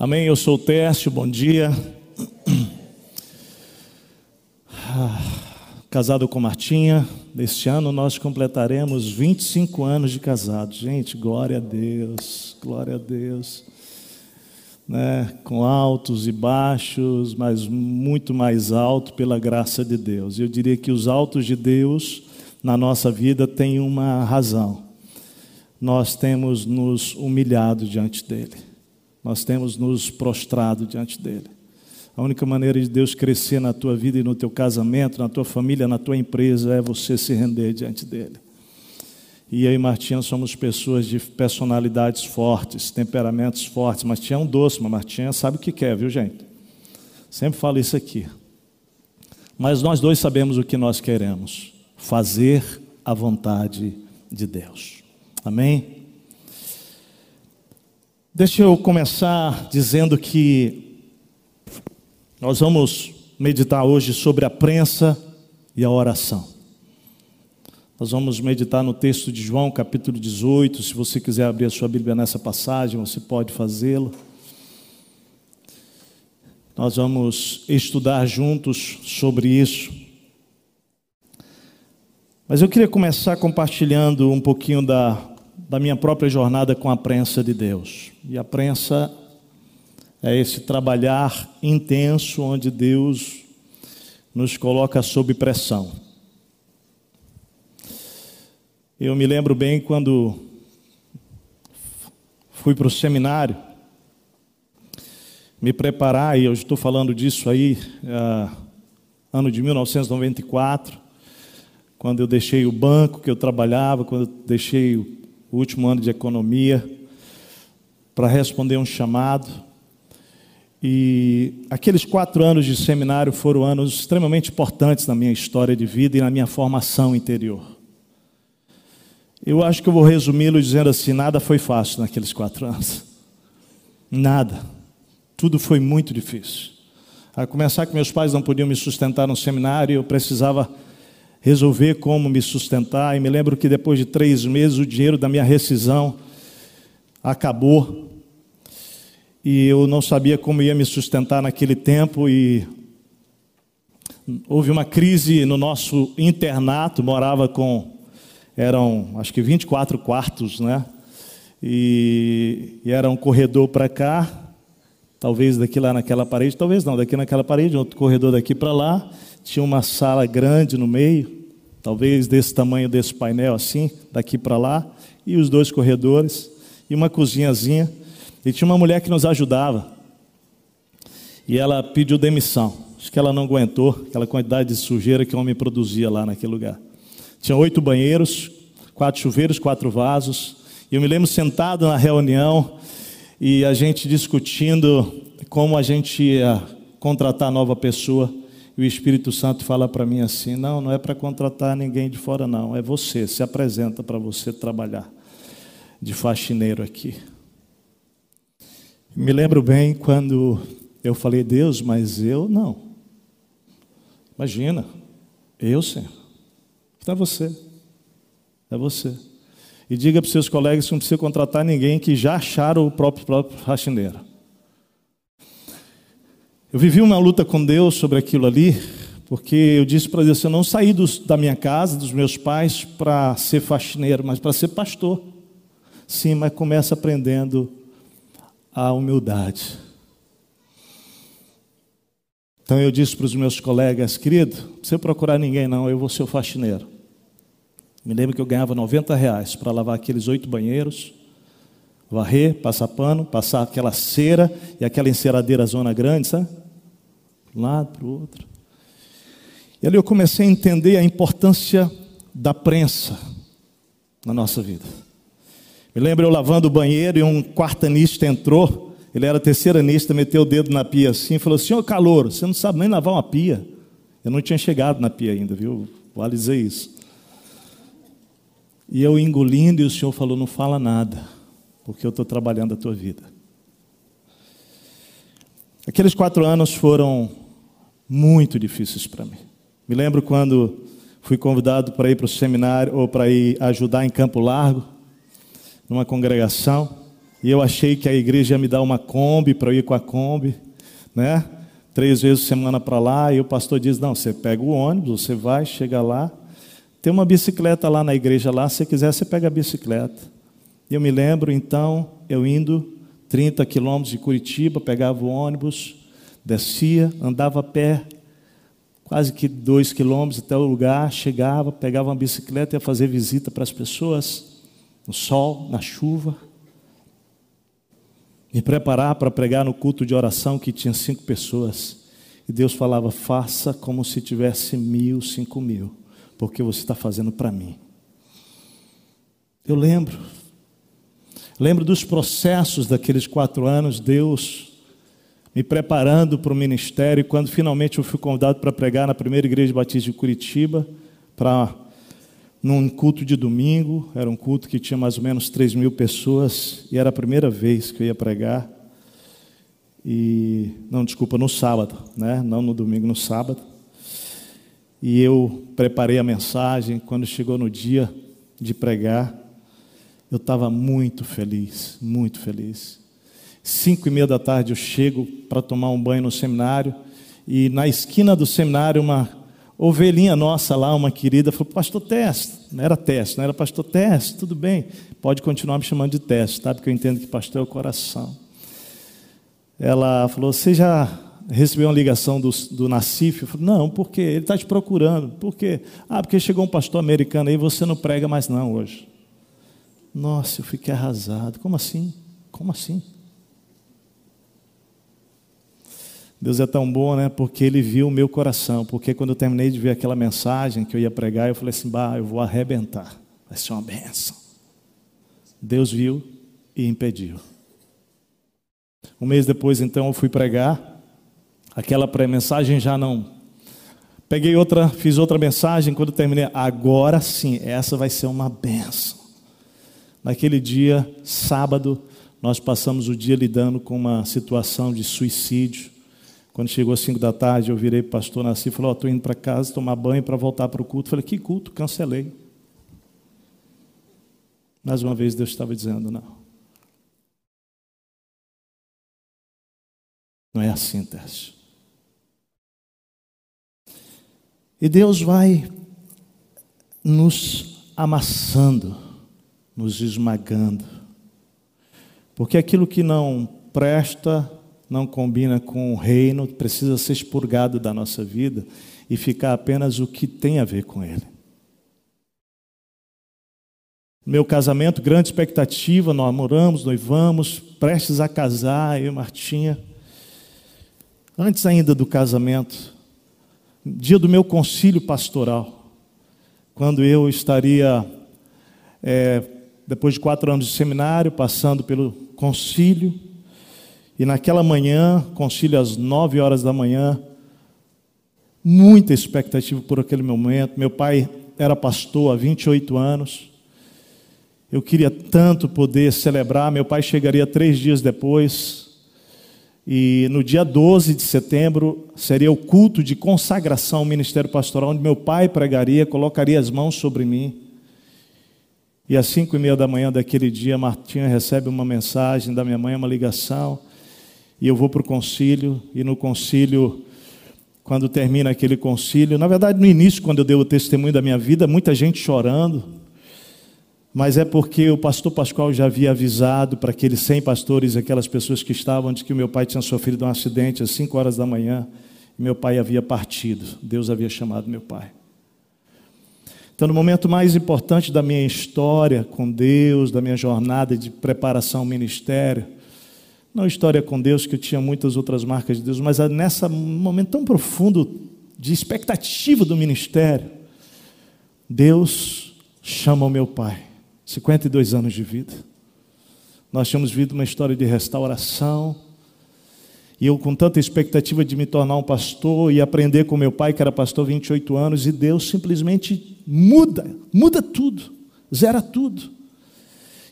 Amém. Eu sou o Tércio, bom dia. Casado com Martinha, neste ano nós completaremos 25 anos de casado. Gente, glória a Deus, glória a Deus. Né? Com altos e baixos, mas muito mais alto pela graça de Deus. Eu diria que os altos de Deus na nossa vida têm uma razão. Nós temos nos humilhado diante dele. Nós temos nos prostrado diante dele. A única maneira de Deus crescer na tua vida e no teu casamento, na tua família, na tua empresa, é você se render diante dele. E eu e Martinha somos pessoas de personalidades fortes, temperamentos fortes. Martinha é um doce, mas Martinha sabe o que quer, viu, gente? Sempre falo isso aqui. Mas nós dois sabemos o que nós queremos: fazer a vontade de Deus. Amém? Deixa eu começar dizendo que nós vamos meditar hoje sobre a prensa e a oração. Nós vamos meditar no texto de João, capítulo 18. Se você quiser abrir a sua Bíblia nessa passagem, você pode fazê-lo. Nós vamos estudar juntos sobre isso. Mas eu queria começar compartilhando um pouquinho da, da minha própria jornada com a prensa de Deus. E a prensa é esse trabalhar intenso onde Deus nos coloca sob pressão. Eu me lembro bem quando fui para o seminário, me preparar, e eu estou falando disso aí, uh, ano de 1994, quando eu deixei o banco que eu trabalhava, quando eu deixei o último ano de economia, para responder um chamado. E aqueles quatro anos de seminário foram anos extremamente importantes na minha história de vida e na minha formação interior. Eu acho que eu vou resumi-lo dizendo assim: nada foi fácil naqueles quatro anos. Nada. Tudo foi muito difícil. A começar que meus pais não podiam me sustentar no seminário, eu precisava resolver como me sustentar. E me lembro que depois de três meses o dinheiro da minha rescisão acabou e eu não sabia como ia me sustentar naquele tempo e houve uma crise no nosso internato, morava com eram acho que 24 quartos, né? E, e era um corredor para cá, talvez daqui lá naquela parede, talvez não, daqui naquela parede, outro corredor daqui para lá, tinha uma sala grande no meio, talvez desse tamanho desse painel assim, daqui para lá, e os dois corredores e uma cozinhazinha. E tinha uma mulher que nos ajudava. E ela pediu demissão. Acho que ela não aguentou aquela quantidade de sujeira que o homem produzia lá naquele lugar. Tinha oito banheiros, quatro chuveiros, quatro vasos. E eu me lembro sentado na reunião e a gente discutindo como a gente ia contratar nova pessoa. E o Espírito Santo fala para mim assim: não, não é para contratar ninguém de fora, não. É você, se apresenta para você trabalhar de faxineiro aqui. Me lembro bem quando eu falei, Deus, mas eu não. Imagina, eu, Senhor. É você. É você. E diga para os seus colegas que não precisa contratar ninguém que já acharam o próprio, próprio faxineiro. Eu vivi uma luta com Deus sobre aquilo ali, porque eu disse para Deus: eu não saí dos, da minha casa, dos meus pais, para ser faxineiro, mas para ser pastor. Sim, mas começa aprendendo a humildade. Então eu disse para os meus colegas, querido, não precisa procurar ninguém não, eu vou ser o faxineiro. Me lembro que eu ganhava 90 reais para lavar aqueles oito banheiros, varrer, passar pano, passar aquela cera e aquela enceradeira zona grande, sabe? Um lado para o outro. E ali eu comecei a entender a importância da prensa na nossa vida. Me lembro eu lavando o banheiro e um quartanista entrou, ele era terceiranista, meteu o dedo na pia assim e falou: Senhor calor, você não sabe nem lavar uma pia. Eu não tinha chegado na pia ainda, viu? Vale dizer isso. E eu engolindo, e o Senhor falou: Não fala nada, porque eu estou trabalhando a tua vida. Aqueles quatro anos foram muito difíceis para mim. Me lembro quando fui convidado para ir para o seminário ou para ir ajudar em Campo Largo numa congregação. E eu achei que a igreja ia me dar uma Kombi para eu ir com a Kombi, né? Três vezes por semana para lá. E o pastor diz: Não, você pega o ônibus, você vai, chega lá. Tem uma bicicleta lá na igreja, lá. Se quiser, você pega a bicicleta. E eu me lembro, então, eu indo 30 quilômetros de Curitiba, pegava o ônibus, descia, andava a pé, quase que dois quilômetros até o lugar, chegava, pegava uma bicicleta e ia fazer visita para as pessoas, no sol, na chuva me preparar para pregar no culto de oração que tinha cinco pessoas. E Deus falava: faça como se tivesse mil, cinco mil, porque você está fazendo para mim. Eu lembro, lembro dos processos daqueles quatro anos, Deus me preparando para o ministério. Quando finalmente eu fui convidado para pregar na primeira igreja batista de Curitiba, para num culto de domingo, era um culto que tinha mais ou menos 3 mil pessoas, e era a primeira vez que eu ia pregar. E, não, desculpa, no sábado, né? não no domingo, no sábado. E eu preparei a mensagem, quando chegou no dia de pregar, eu estava muito feliz, muito feliz. Cinco e meia da tarde eu chego para tomar um banho no seminário, e na esquina do seminário uma ovelhinha nossa lá, uma querida, falou: Pastor Teste, não era Teste, não era Pastor Teste, tudo bem, pode continuar me chamando de Teste, tá? Porque eu entendo que pastor é o coração. Ela falou: Você já recebeu uma ligação do, do Nacif? Eu falei: Não, por quê? Ele está te procurando. Por quê? Ah, porque chegou um pastor americano aí você não prega mais não hoje. Nossa, eu fiquei arrasado. Como assim? Como assim? Deus é tão bom, né? Porque Ele viu o meu coração. Porque quando eu terminei de ver aquela mensagem que eu ia pregar, eu falei assim: bah, eu vou arrebentar. Vai ser uma benção. Deus viu e impediu. Um mês depois, então, eu fui pregar. Aquela pré-mensagem já não. Peguei outra, fiz outra mensagem. Quando terminei, agora sim, essa vai ser uma benção. Naquele dia, sábado, nós passamos o dia lidando com uma situação de suicídio quando chegou às 5 da tarde, eu virei para o pastor Nasci e falei: Estou oh, indo para casa tomar banho para voltar para o culto. Falei: Que culto? Cancelei. Mais uma vez, Deus estava dizendo: Não. Não é assim, Tércio. E Deus vai nos amassando, nos esmagando. Porque aquilo que não presta, não combina com o reino, precisa ser expurgado da nossa vida e ficar apenas o que tem a ver com ele. Meu casamento, grande expectativa, nós namoramos, noivamos, prestes a casar, eu e Martinha. Antes ainda do casamento, dia do meu concílio pastoral, quando eu estaria, é, depois de quatro anos de seminário, passando pelo concílio, e naquela manhã, concílio às nove horas da manhã, muita expectativa por aquele momento. Meu pai era pastor há 28 anos. Eu queria tanto poder celebrar. Meu pai chegaria três dias depois. E no dia 12 de setembro seria o culto de consagração ao ministério pastoral, onde meu pai pregaria, colocaria as mãos sobre mim. E às cinco e meia da manhã daquele dia, Martinha recebe uma mensagem da minha mãe, uma ligação e eu vou para o concílio, e no concílio, quando termina aquele concílio, na verdade, no início, quando eu dei o testemunho da minha vida, muita gente chorando, mas é porque o pastor Pascoal já havia avisado para aqueles 100 pastores, aquelas pessoas que estavam, de que o meu pai tinha sofrido um acidente às 5 horas da manhã, e meu pai havia partido, Deus havia chamado meu pai. Então, no momento mais importante da minha história com Deus, da minha jornada de preparação ao ministério, não história com Deus, que eu tinha muitas outras marcas de Deus, mas nesse momento tão profundo de expectativa do ministério, Deus chama o meu pai, 52 anos de vida. Nós tínhamos vivido uma história de restauração, e eu com tanta expectativa de me tornar um pastor e aprender com meu pai, que era pastor 28 anos, e Deus simplesmente muda, muda tudo, zera tudo.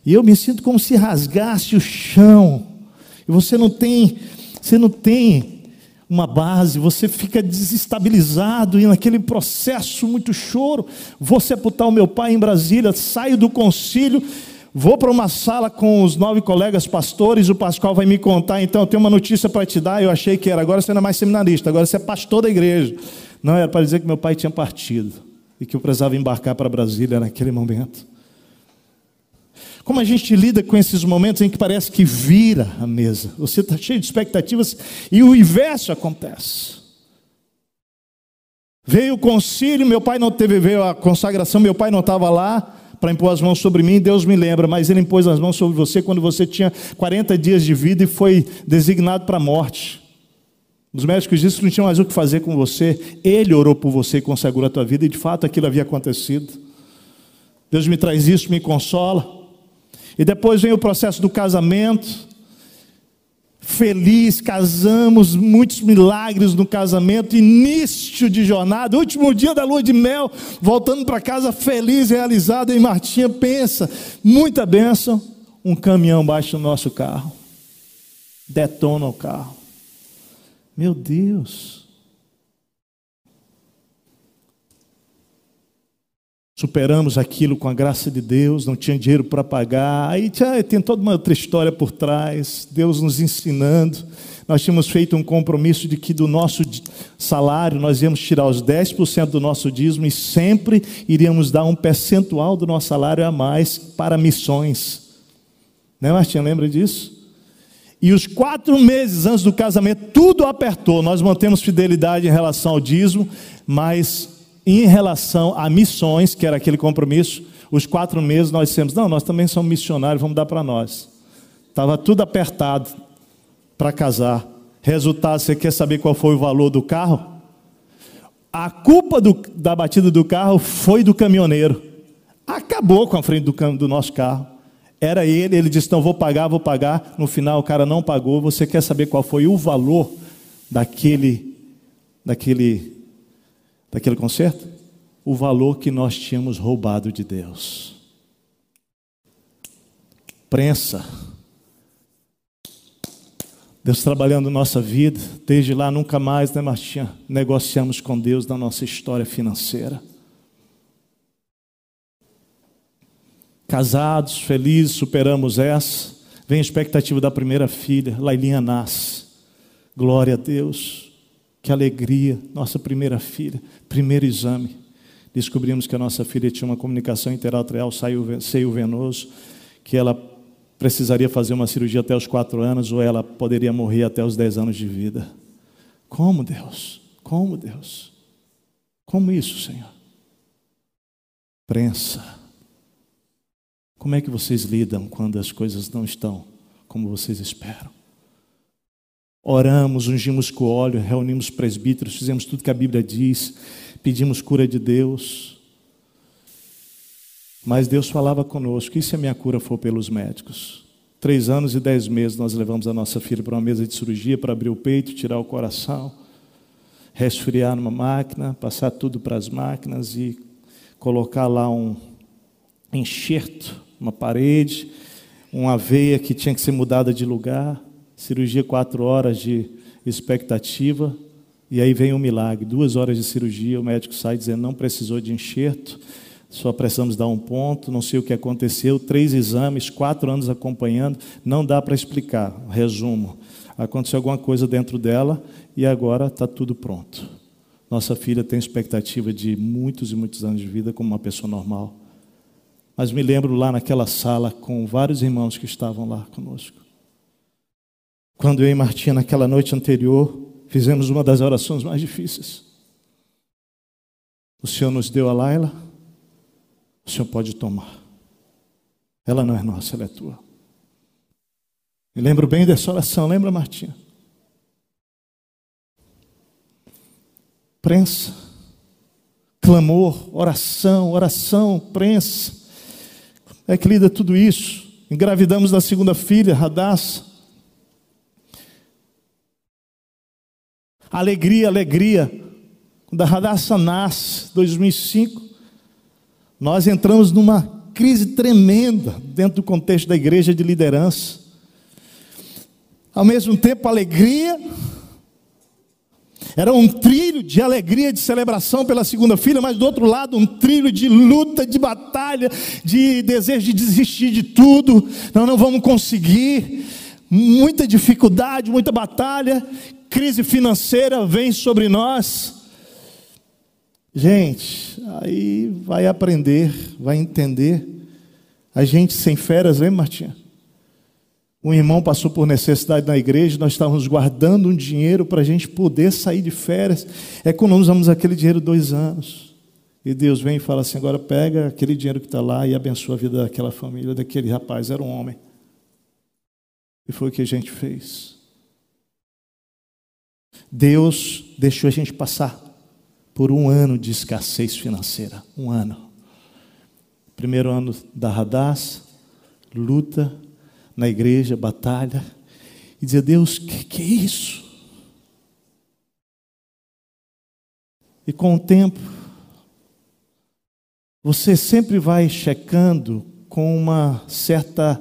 E eu me sinto como se rasgasse o chão e você não tem, você não tem uma base, você fica desestabilizado e naquele processo muito choro. Vou sepultar o meu pai em Brasília, saio do concílio, Vou para uma sala com os nove colegas pastores, o Pascoal vai me contar, então eu tenho uma notícia para te dar, eu achei que era, agora você não é mais seminarista, agora você é pastor da igreja. Não, era para dizer que meu pai tinha partido e que eu precisava embarcar para Brasília naquele momento. Como a gente lida com esses momentos em que parece que vira a mesa, você está cheio de expectativas e o inverso acontece. Veio o concílio, meu pai não teve, veio a consagração, meu pai não estava lá para impor as mãos sobre mim, Deus me lembra, mas ele impôs as mãos sobre você quando você tinha 40 dias de vida e foi designado para a morte. Os médicos disseram que não tinham mais o que fazer com você, ele orou por você e consagrou a tua vida, e de fato aquilo havia acontecido. Deus me traz isso, me consola. E depois vem o processo do casamento, feliz, casamos, muitos milagres no casamento, início de jornada, último dia da lua de mel, voltando para casa feliz, realizado, e Martinha pensa, muita bênção, um caminhão baixa no nosso carro, detona o carro. Meu Deus. Superamos aquilo com a graça de Deus, não tinha dinheiro para pagar. Aí tem toda uma outra história por trás, Deus nos ensinando. Nós tínhamos feito um compromisso de que do nosso salário nós íamos tirar os 10% do nosso dízimo e sempre iríamos dar um percentual do nosso salário a mais para missões. Né, Martinha? Lembra disso? E os quatro meses antes do casamento, tudo apertou. Nós mantemos fidelidade em relação ao dízimo, mas em relação a missões, que era aquele compromisso, os quatro meses nós dissemos: não, nós também somos missionários, vamos dar para nós. Estava tudo apertado para casar. Resultado, você quer saber qual foi o valor do carro? A culpa do, da batida do carro foi do caminhoneiro. Acabou com a frente do, do nosso carro. Era ele, ele disse: Não, vou pagar, vou pagar. No final, o cara não pagou. Você quer saber qual foi o valor daquele, daquele daquele concerto? O valor que nós tínhamos roubado de Deus. Prensa. Deus trabalhando nossa vida, desde lá nunca mais, né, Martinha? Negociamos com Deus na nossa história financeira. Casados, felizes, superamos essa. Vem a expectativa da primeira filha, Lailinha nasce. Glória a Deus. Que alegria, nossa primeira filha, primeiro exame. Descobrimos que a nossa filha tinha uma comunicação interarterial seio venoso, que ela precisaria fazer uma cirurgia até os quatro anos, ou ela poderia morrer até os dez anos de vida. Como Deus? Como Deus? Como isso, Senhor? Prensa. Como é que vocês lidam quando as coisas não estão como vocês esperam? Oramos, ungimos com óleo, reunimos presbíteros, fizemos tudo que a Bíblia diz, pedimos cura de Deus. Mas Deus falava conosco: e se a minha cura for pelos médicos? Três anos e dez meses nós levamos a nossa filha para uma mesa de cirurgia para abrir o peito, tirar o coração, resfriar numa máquina, passar tudo para as máquinas e colocar lá um enxerto, uma parede, uma veia que tinha que ser mudada de lugar cirurgia quatro horas de expectativa, e aí vem um milagre. Duas horas de cirurgia, o médico sai dizendo não precisou de enxerto, só precisamos dar um ponto, não sei o que aconteceu, três exames, quatro anos acompanhando, não dá para explicar. Resumo: aconteceu alguma coisa dentro dela e agora está tudo pronto. Nossa filha tem expectativa de muitos e muitos anos de vida como uma pessoa normal. Mas me lembro lá naquela sala com vários irmãos que estavam lá conosco. Quando eu e Martinha, naquela noite anterior, fizemos uma das orações mais difíceis. O Senhor nos deu a Laila, o Senhor pode tomar. Ela não é nossa, ela é tua. Me lembro bem dessa oração, lembra, Martinha? Prensa, clamor, oração, oração, prensa. É que lida tudo isso. Engravidamos da segunda filha, Radassa. Alegria, alegria. Quando a Radassa nasce, 2005, nós entramos numa crise tremenda dentro do contexto da igreja de liderança. Ao mesmo tempo, alegria. Era um trilho de alegria, de celebração pela segunda filha, mas do outro lado, um trilho de luta, de batalha, de desejo de desistir de tudo. Não, não vamos conseguir. Muita dificuldade, muita batalha, crise financeira vem sobre nós. Gente, aí vai aprender, vai entender. A gente sem férias, lembra, Martinha? Um irmão passou por necessidade na igreja, nós estávamos guardando um dinheiro para a gente poder sair de férias. Economizamos aquele dinheiro dois anos. E Deus vem e fala assim: agora pega aquele dinheiro que está lá e abençoa a vida daquela família, daquele rapaz, era um homem. E foi o que a gente fez. Deus deixou a gente passar por um ano de escassez financeira. Um ano. Primeiro ano da Radaz, luta, na igreja, batalha, e dizer: Deus, o que, que é isso? E com o tempo, você sempre vai checando com uma certa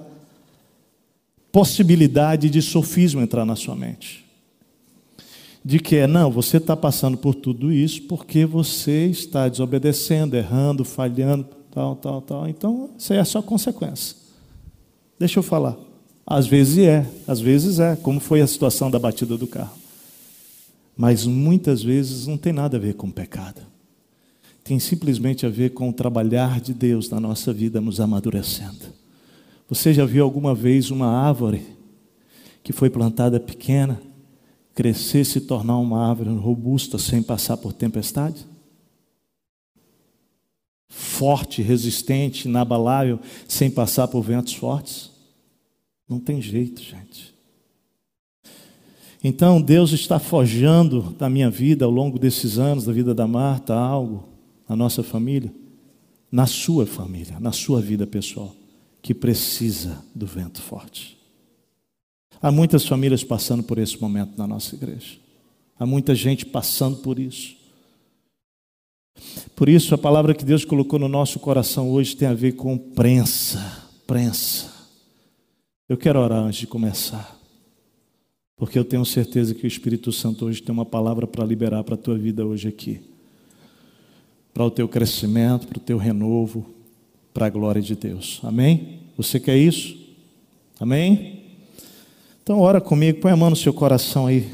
possibilidade de sofismo entrar na sua mente. De que é, não, você está passando por tudo isso porque você está desobedecendo, errando, falhando, tal, tal, tal. Então, isso aí é só consequência. Deixa eu falar. Às vezes é, às vezes é, como foi a situação da batida do carro. Mas muitas vezes não tem nada a ver com pecado. Tem simplesmente a ver com o trabalhar de Deus na nossa vida nos amadurecendo. Você já viu alguma vez uma árvore que foi plantada pequena, crescer se tornar uma árvore robusta sem passar por tempestade? Forte, resistente, inabalável, sem passar por ventos fortes? Não tem jeito, gente. Então Deus está forjando da minha vida ao longo desses anos, da vida da Marta, algo na nossa família, na sua família, na sua vida pessoal, que precisa do vento forte. Há muitas famílias passando por esse momento na nossa igreja. Há muita gente passando por isso. Por isso, a palavra que Deus colocou no nosso coração hoje tem a ver com prensa, prensa. Eu quero orar antes de começar, porque eu tenho certeza que o Espírito Santo hoje tem uma palavra para liberar para a tua vida hoje aqui, para o teu crescimento, para o teu renovo, para a glória de Deus. Amém? Você quer isso? Amém? Então, ora comigo, põe a mão no seu coração aí.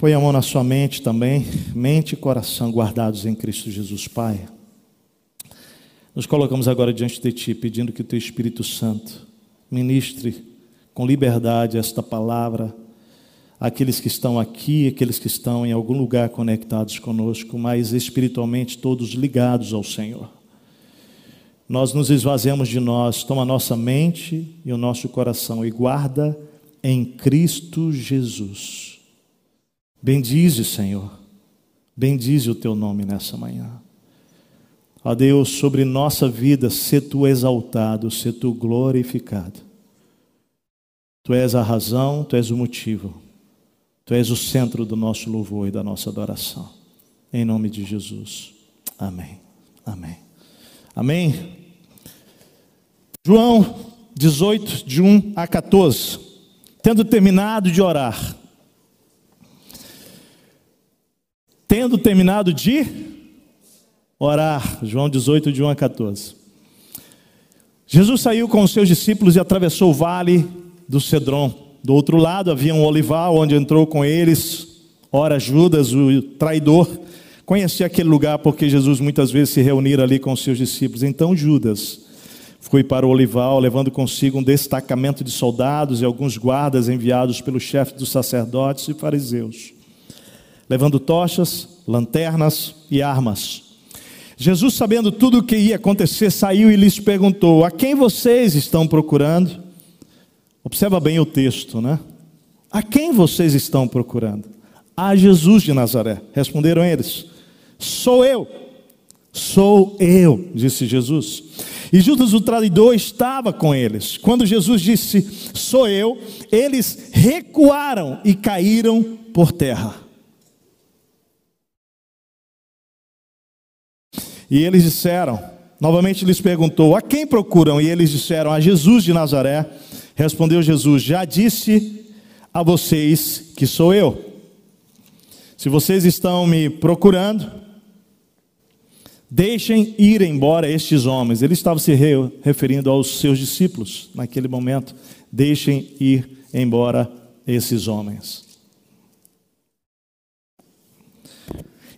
Põe a mão na sua mente também, mente e coração guardados em Cristo Jesus, Pai. Nos colocamos agora diante de Ti, pedindo que o Teu Espírito Santo ministre com liberdade esta palavra àqueles que estão aqui, aqueles que estão em algum lugar conectados conosco, mas espiritualmente todos ligados ao Senhor. Nós nos esvaziamos de nós, toma a nossa mente e o nosso coração e guarda em Cristo Jesus. Bendize, Senhor, bendize o teu nome nessa manhã. Ó Deus, sobre nossa vida, se tu exaltado, se tu glorificado. Tu és a razão, tu és o motivo, tu és o centro do nosso louvor e da nossa adoração. Em nome de Jesus. Amém. Amém. Amém. João 18, de 1 a 14. Tendo terminado de orar, tendo terminado de orar. João 18, de 1 a 14. Jesus saiu com os seus discípulos e atravessou o vale do Cedron. Do outro lado havia um olival onde entrou com eles. Ora, Judas, o traidor, conhecia aquele lugar porque Jesus muitas vezes se reunira ali com os seus discípulos. Então Judas foi para o olival, levando consigo um destacamento de soldados e alguns guardas enviados pelo chefe dos sacerdotes e fariseus, levando tochas, lanternas e armas. Jesus, sabendo tudo o que ia acontecer, saiu e lhes perguntou: A quem vocês estão procurando? Observa bem o texto, né? A quem vocês estão procurando? A Jesus de Nazaré. Responderam eles: Sou eu. Sou eu, disse Jesus. E Judas o traidor estava com eles. Quando Jesus disse: Sou eu, eles recuaram e caíram por terra. E eles disseram, novamente lhes perguntou: A quem procuram? E eles disseram: A Jesus de Nazaré. Respondeu Jesus: Já disse a vocês que sou eu. Se vocês estão me procurando, deixem ir embora estes homens. Ele estava se referindo aos seus discípulos naquele momento. Deixem ir embora esses homens.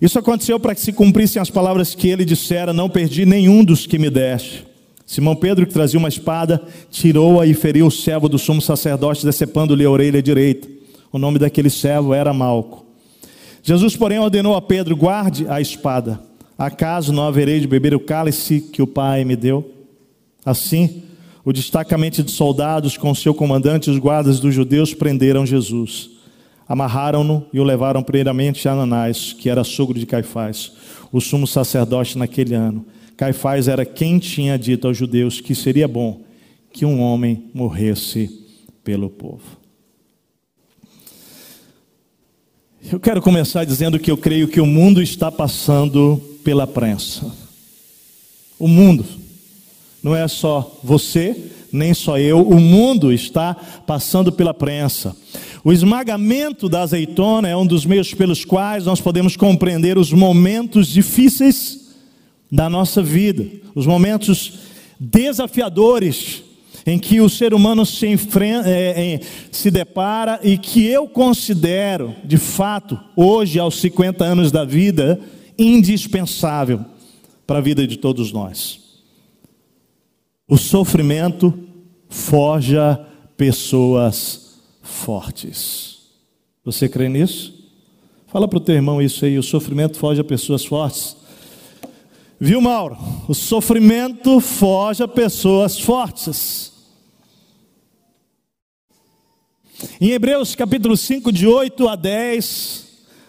Isso aconteceu para que se cumprissem as palavras que ele dissera: Não perdi nenhum dos que me deste. Simão Pedro, que trazia uma espada, tirou-a e feriu o servo do sumo sacerdote, decepando-lhe a orelha direita. O nome daquele servo era Malco. Jesus, porém, ordenou a Pedro: guarde a espada. Acaso não haverei de beber o cálice que o Pai me deu? Assim, o destacamento de soldados com seu comandante e os guardas dos judeus prenderam Jesus. Amarraram-no e o levaram primeiramente a Ananás, que era sogro de Caifás, o sumo sacerdote naquele ano. Caifás era quem tinha dito aos judeus que seria bom que um homem morresse pelo povo. Eu quero começar dizendo que eu creio que o mundo está passando pela prensa. O mundo, não é só você, nem só eu, o mundo está passando pela prensa. O esmagamento da azeitona é um dos meios pelos quais nós podemos compreender os momentos difíceis da nossa vida, os momentos desafiadores em que o ser humano se, enfrenta, é, é, se depara e que eu considero, de fato, hoje, aos 50 anos da vida, indispensável para a vida de todos nós. O sofrimento forja pessoas fortes. Você crê nisso? Fala para o teu irmão isso aí: o sofrimento forja pessoas fortes. Viu, Mauro? O sofrimento forja pessoas fortes. Em Hebreus capítulo 5, de 8 a 10,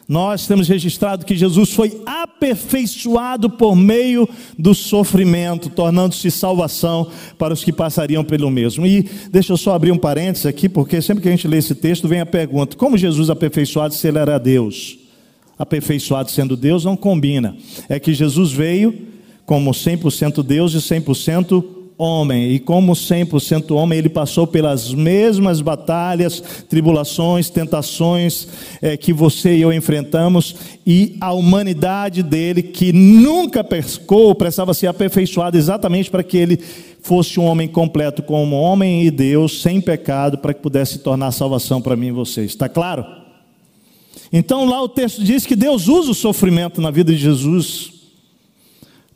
nós temos registrado que Jesus foi aperfeiçoado por meio do sofrimento, tornando-se salvação para os que passariam pelo mesmo. E deixa eu só abrir um parênteses aqui, porque sempre que a gente lê esse texto vem a pergunta: como Jesus aperfeiçoado se ele era Deus? Aperfeiçoado sendo Deus não combina. É que Jesus veio como 100% Deus e 100% homem, e como 100% homem, ele passou pelas mesmas batalhas, tribulações, tentações é, que você e eu enfrentamos, e a humanidade dele, que nunca pescou, precisava ser aperfeiçoada exatamente para que ele fosse um homem completo como homem e Deus, sem pecado, para que pudesse tornar salvação para mim e você. Está claro? Então lá o texto diz que Deus usa o sofrimento na vida de Jesus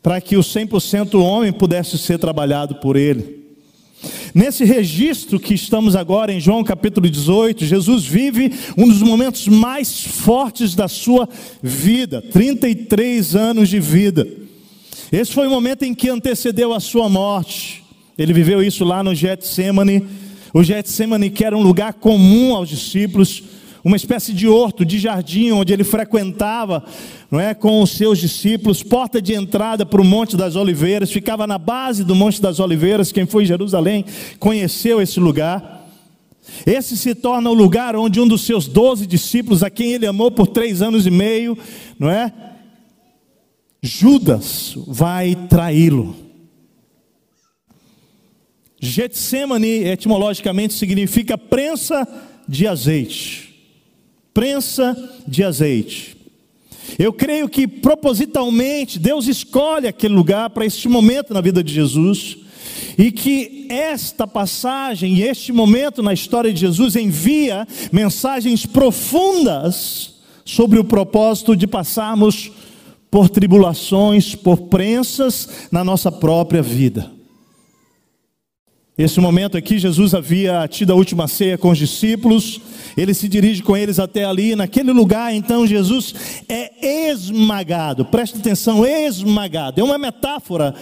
para que o 100% homem pudesse ser trabalhado por ele. Nesse registro que estamos agora em João capítulo 18, Jesus vive um dos momentos mais fortes da sua vida, 33 anos de vida. Esse foi o momento em que antecedeu a sua morte. Ele viveu isso lá no Getsemane. O Getsemane que era um lugar comum aos discípulos, uma espécie de horto, de jardim, onde ele frequentava não é, com os seus discípulos, porta de entrada para o Monte das Oliveiras, ficava na base do Monte das Oliveiras. Quem foi em Jerusalém conheceu esse lugar. Esse se torna o lugar onde um dos seus doze discípulos, a quem ele amou por três anos e meio, não é? Judas vai traí-lo. Getsemane, etimologicamente, significa prensa de azeite prensa de azeite. Eu creio que propositalmente Deus escolhe aquele lugar para este momento na vida de Jesus, e que esta passagem e este momento na história de Jesus envia mensagens profundas sobre o propósito de passarmos por tribulações, por prensas na nossa própria vida. Esse momento aqui, Jesus havia tido a última ceia com os discípulos, ele se dirige com eles até ali, naquele lugar, então Jesus é esmagado, preste atenção, esmagado, é uma metáfora.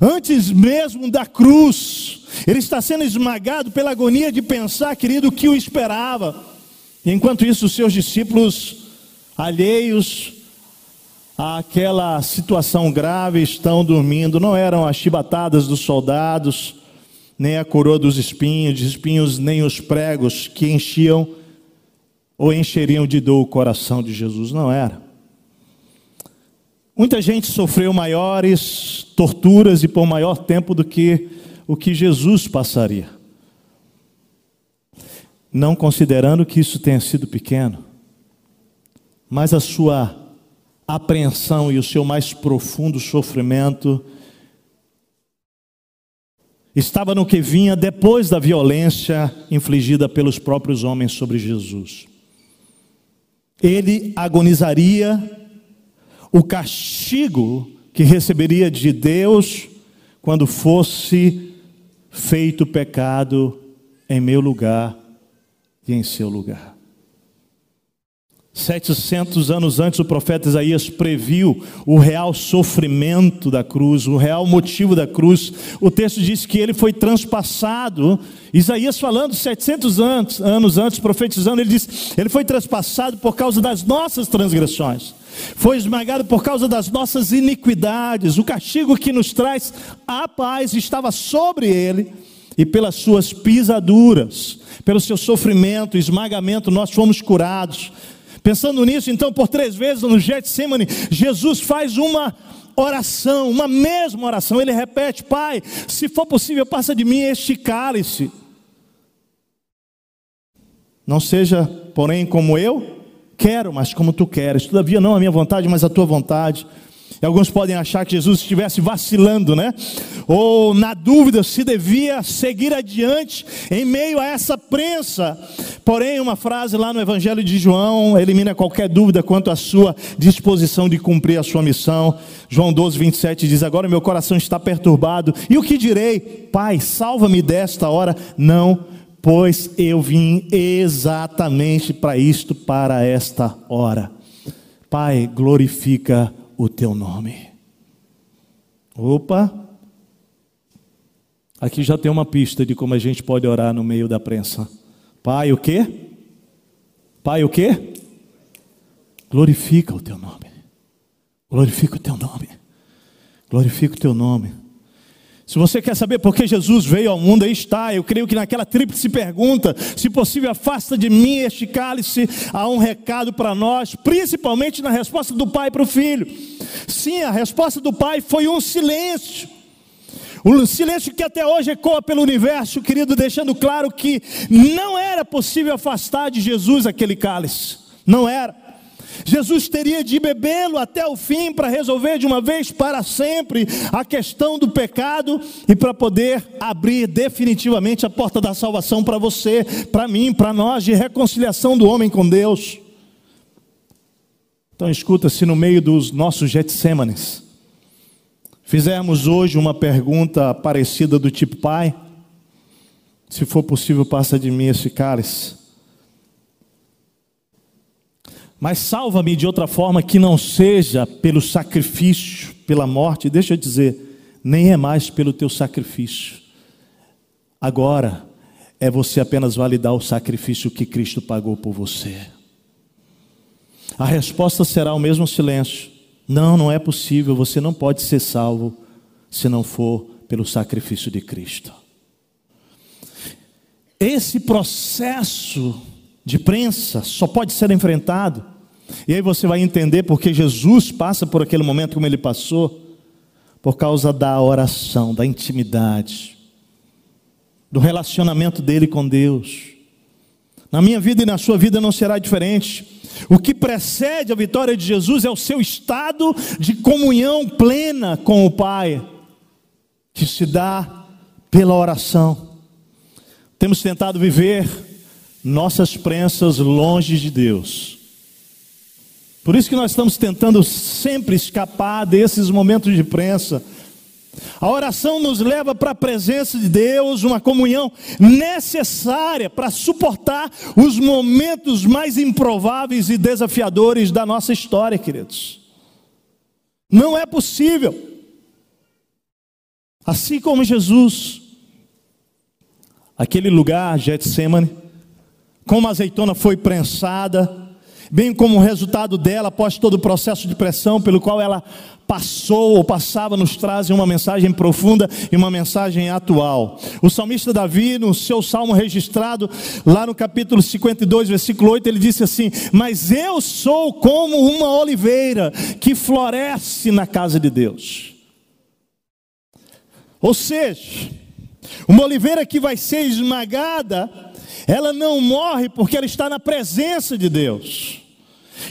Antes mesmo da cruz, ele está sendo esmagado pela agonia de pensar, querido, o que o esperava. E enquanto isso, os seus discípulos, alheios àquela situação grave, estão dormindo, não eram as chibatadas dos soldados, nem a coroa dos espinhos, espinhos, nem os pregos que enchiam ou encheriam de dor o coração de Jesus. Não era. Muita gente sofreu maiores torturas e por maior tempo do que o que Jesus passaria. não considerando que isso tenha sido pequeno, mas a sua apreensão e o seu mais profundo sofrimento estava no que vinha depois da violência infligida pelos próprios homens sobre Jesus. Ele agonizaria o castigo que receberia de Deus quando fosse feito pecado em meu lugar e em seu lugar. 700 anos antes, o profeta Isaías previu o real sofrimento da cruz, o real motivo da cruz. O texto diz que ele foi transpassado. Isaías falando 700 anos, anos antes, profetizando, ele diz: ele foi transpassado por causa das nossas transgressões, foi esmagado por causa das nossas iniquidades. O castigo que nos traz a paz estava sobre ele, e pelas suas pisaduras, pelo seu sofrimento, esmagamento, nós fomos curados. Pensando nisso, então, por três vezes no Getsemane, Jesus faz uma oração, uma mesma oração. Ele repete: Pai, se for possível, passa de mim este cálice. Não seja, porém, como eu quero, mas como tu queres. Todavia, não a minha vontade, mas a tua vontade. E alguns podem achar que Jesus estivesse vacilando, né? Ou na dúvida se devia seguir adiante em meio a essa prensa. Porém, uma frase lá no Evangelho de João elimina qualquer dúvida quanto à sua disposição de cumprir a sua missão. João 12, 27 diz: Agora meu coração está perturbado. E o que direi? Pai, salva-me desta hora. Não, pois eu vim exatamente para isto, para esta hora. Pai, glorifica o teu nome. Opa! Aqui já tem uma pista de como a gente pode orar no meio da prensa. Pai, o quê? Pai, o quê? Glorifica o teu nome. Glorifica o teu nome. Glorifica o teu nome. Se você quer saber por que Jesus veio ao mundo, aí está. Eu creio que naquela tríplice pergunta, se possível, afasta de mim este cálice, há um recado para nós, principalmente na resposta do pai para o filho. Sim, a resposta do pai foi um silêncio. Um silêncio que até hoje ecoa pelo universo, querido, deixando claro que não era possível afastar de Jesus aquele cálice. Não era. Jesus teria de bebê-lo até o fim para resolver de uma vez para sempre a questão do pecado e para poder abrir definitivamente a porta da salvação para você, para mim, para nós, de reconciliação do homem com Deus. Então, escuta, se no meio dos nossos Getsêmanes fizermos hoje uma pergunta parecida do tipo, Pai, se for possível, passa de mim esse cálice. Mas salva-me de outra forma que não seja pelo sacrifício, pela morte, deixa eu dizer, nem é mais pelo teu sacrifício. Agora é você apenas validar o sacrifício que Cristo pagou por você. A resposta será o mesmo silêncio. Não, não é possível, você não pode ser salvo se não for pelo sacrifício de Cristo. Esse processo de prensa só pode ser enfrentado. E aí você vai entender porque Jesus passa por aquele momento como ele passou, por causa da oração, da intimidade, do relacionamento dele com Deus. Na minha vida e na sua vida não será diferente. O que precede a vitória de Jesus é o seu estado de comunhão plena com o Pai, que se dá pela oração. Temos tentado viver nossas prensas longe de Deus. Por isso que nós estamos tentando sempre escapar desses momentos de prensa. A oração nos leva para a presença de Deus, uma comunhão necessária para suportar os momentos mais improváveis e desafiadores da nossa história, queridos. Não é possível. Assim como Jesus, aquele lugar, Getsemane, como a azeitona foi prensada, bem como resultado dela, após todo o processo de pressão pelo qual ela passou ou passava, nos trazem uma mensagem profunda e uma mensagem atual. O salmista Davi, no seu salmo registrado, lá no capítulo 52, versículo 8, ele disse assim: Mas eu sou como uma oliveira que floresce na casa de Deus. Ou seja, uma oliveira que vai ser esmagada Ela não morre porque ela está na presença de Deus.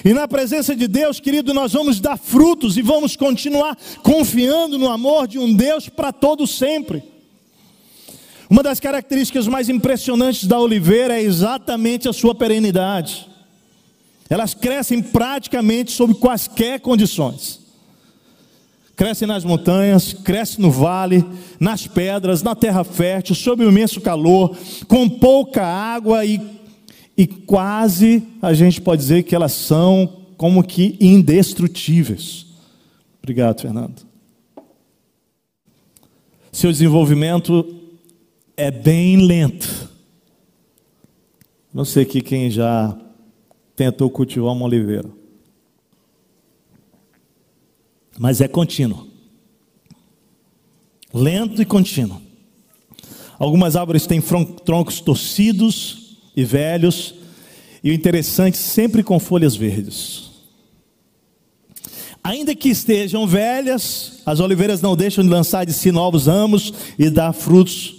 E na presença de Deus, querido, nós vamos dar frutos e vamos continuar confiando no amor de um Deus para todo sempre. Uma das características mais impressionantes da oliveira é exatamente a sua perenidade. Elas crescem praticamente sob quaisquer condições. Crescem nas montanhas, crescem no vale, nas pedras, na terra fértil, sob imenso calor, com pouca água e, e quase a gente pode dizer que elas são como que indestrutíveis. Obrigado, Fernando. Seu desenvolvimento é bem lento. Não sei aqui quem já tentou cultivar uma oliveira. Mas é contínuo. Lento e contínuo. Algumas árvores têm troncos torcidos e velhos, e o interessante, sempre com folhas verdes. Ainda que estejam velhas, as oliveiras não deixam de lançar de si novos ramos e dar frutos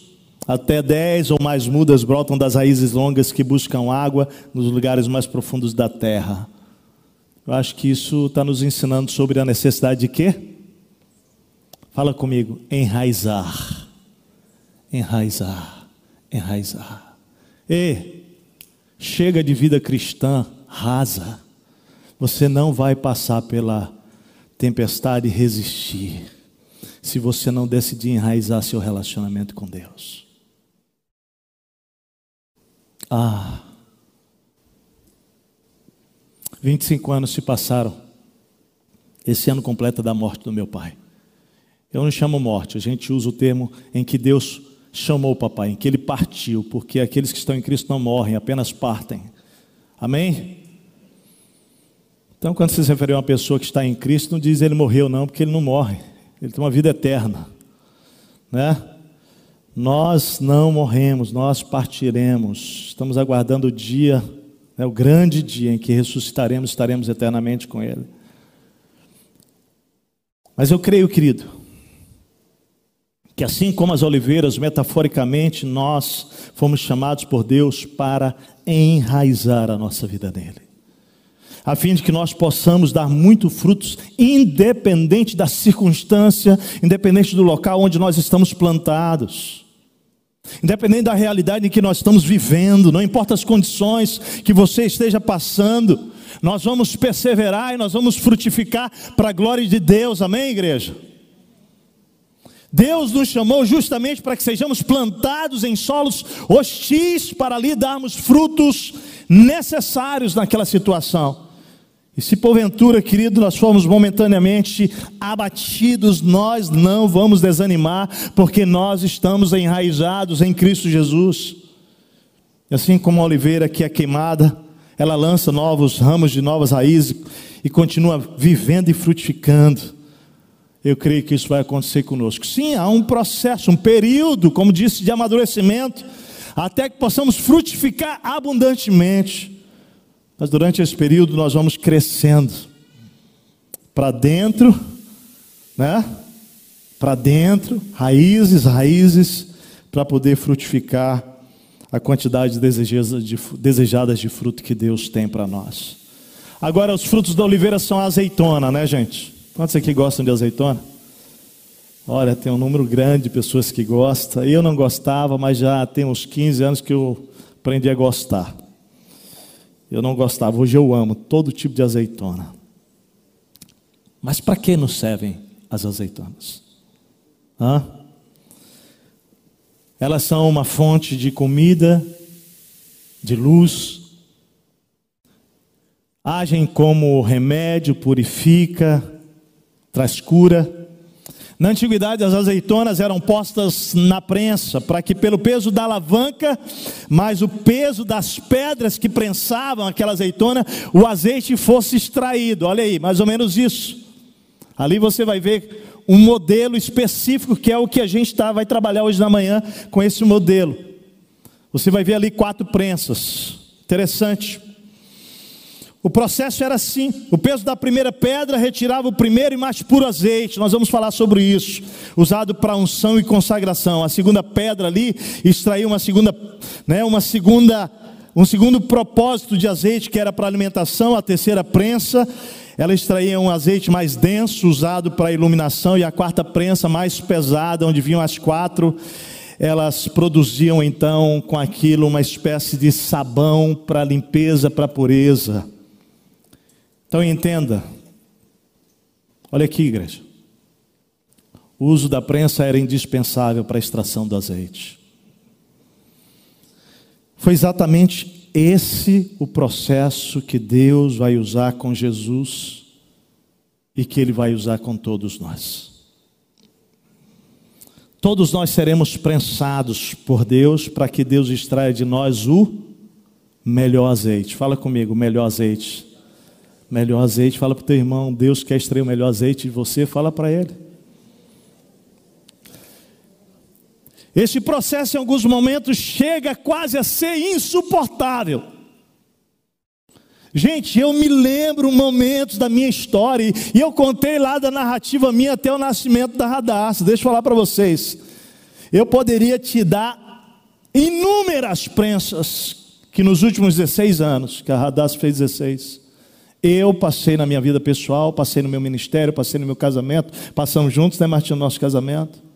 até dez ou mais mudas brotam das raízes longas que buscam água nos lugares mais profundos da terra. Eu acho que isso está nos ensinando sobre a necessidade de quê? Fala comigo, enraizar. Enraizar. Enraizar. E chega de vida cristã rasa. Você não vai passar pela tempestade e resistir se você não decidir enraizar seu relacionamento com Deus. Ah, 25 anos se passaram. Esse ano completa da morte do meu pai. Eu não chamo morte, a gente usa o termo em que Deus chamou o papai, em que ele partiu, porque aqueles que estão em Cristo não morrem, apenas partem. Amém? Então, quando se refere a uma pessoa que está em Cristo, não diz ele morreu, não, porque ele não morre, ele tem uma vida eterna, né? Nós não morremos, nós partiremos. Estamos aguardando o dia, né, o grande dia em que ressuscitaremos, estaremos eternamente com Ele. Mas eu creio, querido, que assim como as oliveiras, metaforicamente, nós fomos chamados por Deus para enraizar a nossa vida nele a fim de que nós possamos dar muito frutos, independente da circunstância, independente do local onde nós estamos plantados. Independente da realidade em que nós estamos vivendo, não importa as condições que você esteja passando, nós vamos perseverar e nós vamos frutificar para a glória de Deus, amém, igreja? Deus nos chamou justamente para que sejamos plantados em solos hostis, para ali darmos frutos necessários naquela situação. E se porventura, querido, nós formos momentaneamente abatidos, nós não vamos desanimar, porque nós estamos enraizados em Cristo Jesus. E assim como a oliveira que é queimada, ela lança novos ramos de novas raízes e continua vivendo e frutificando. Eu creio que isso vai acontecer conosco. Sim, há um processo, um período, como disse, de amadurecimento, até que possamos frutificar abundantemente. Mas durante esse período nós vamos crescendo para dentro, né? Para dentro, raízes, raízes, para poder frutificar a quantidade desejadas de fruto que Deus tem para nós. Agora, os frutos da oliveira são a azeitona, né, gente? Quantos aqui gostam de azeitona? Olha, tem um número grande de pessoas que gostam. Eu não gostava, mas já tem uns 15 anos que eu aprendi a gostar. Eu não gostava, hoje eu amo todo tipo de azeitona. Mas para que nos servem as azeitonas? Hã? Elas são uma fonte de comida, de luz, agem como remédio, purifica, traz cura. Na antiguidade, as azeitonas eram postas na prensa, para que, pelo peso da alavanca, mais o peso das pedras que prensavam aquela azeitona, o azeite fosse extraído. Olha aí, mais ou menos isso. Ali você vai ver um modelo específico, que é o que a gente tá, vai trabalhar hoje na manhã com esse modelo. Você vai ver ali quatro prensas. Interessante. O processo era assim: o peso da primeira pedra retirava o primeiro e mais puro azeite. Nós vamos falar sobre isso, usado para unção e consagração. A segunda pedra ali extraía uma segunda, né, uma segunda, um segundo propósito de azeite que era para alimentação. A terceira prensa, ela extraía um azeite mais denso, usado para iluminação, e a quarta prensa mais pesada, onde vinham as quatro elas produziam então com aquilo uma espécie de sabão para limpeza, para pureza. Então entenda, olha aqui, igreja. O uso da prensa era indispensável para a extração do azeite. Foi exatamente esse o processo que Deus vai usar com Jesus e que Ele vai usar com todos nós. Todos nós seremos prensados por Deus para que Deus extraia de nós o melhor azeite. Fala comigo, melhor azeite. Melhor azeite, fala para o teu irmão, Deus quer extrair o melhor azeite de você, fala para ele. Esse processo, em alguns momentos, chega quase a ser insuportável. Gente, eu me lembro momentos da minha história, e eu contei lá da narrativa minha até o nascimento da Radassa. Deixa eu falar para vocês. Eu poderia te dar inúmeras prensas que nos últimos 16 anos, que a Radassa fez 16, eu passei na minha vida pessoal, passei no meu ministério, passei no meu casamento, passamos juntos, né, Martinho, no nosso casamento.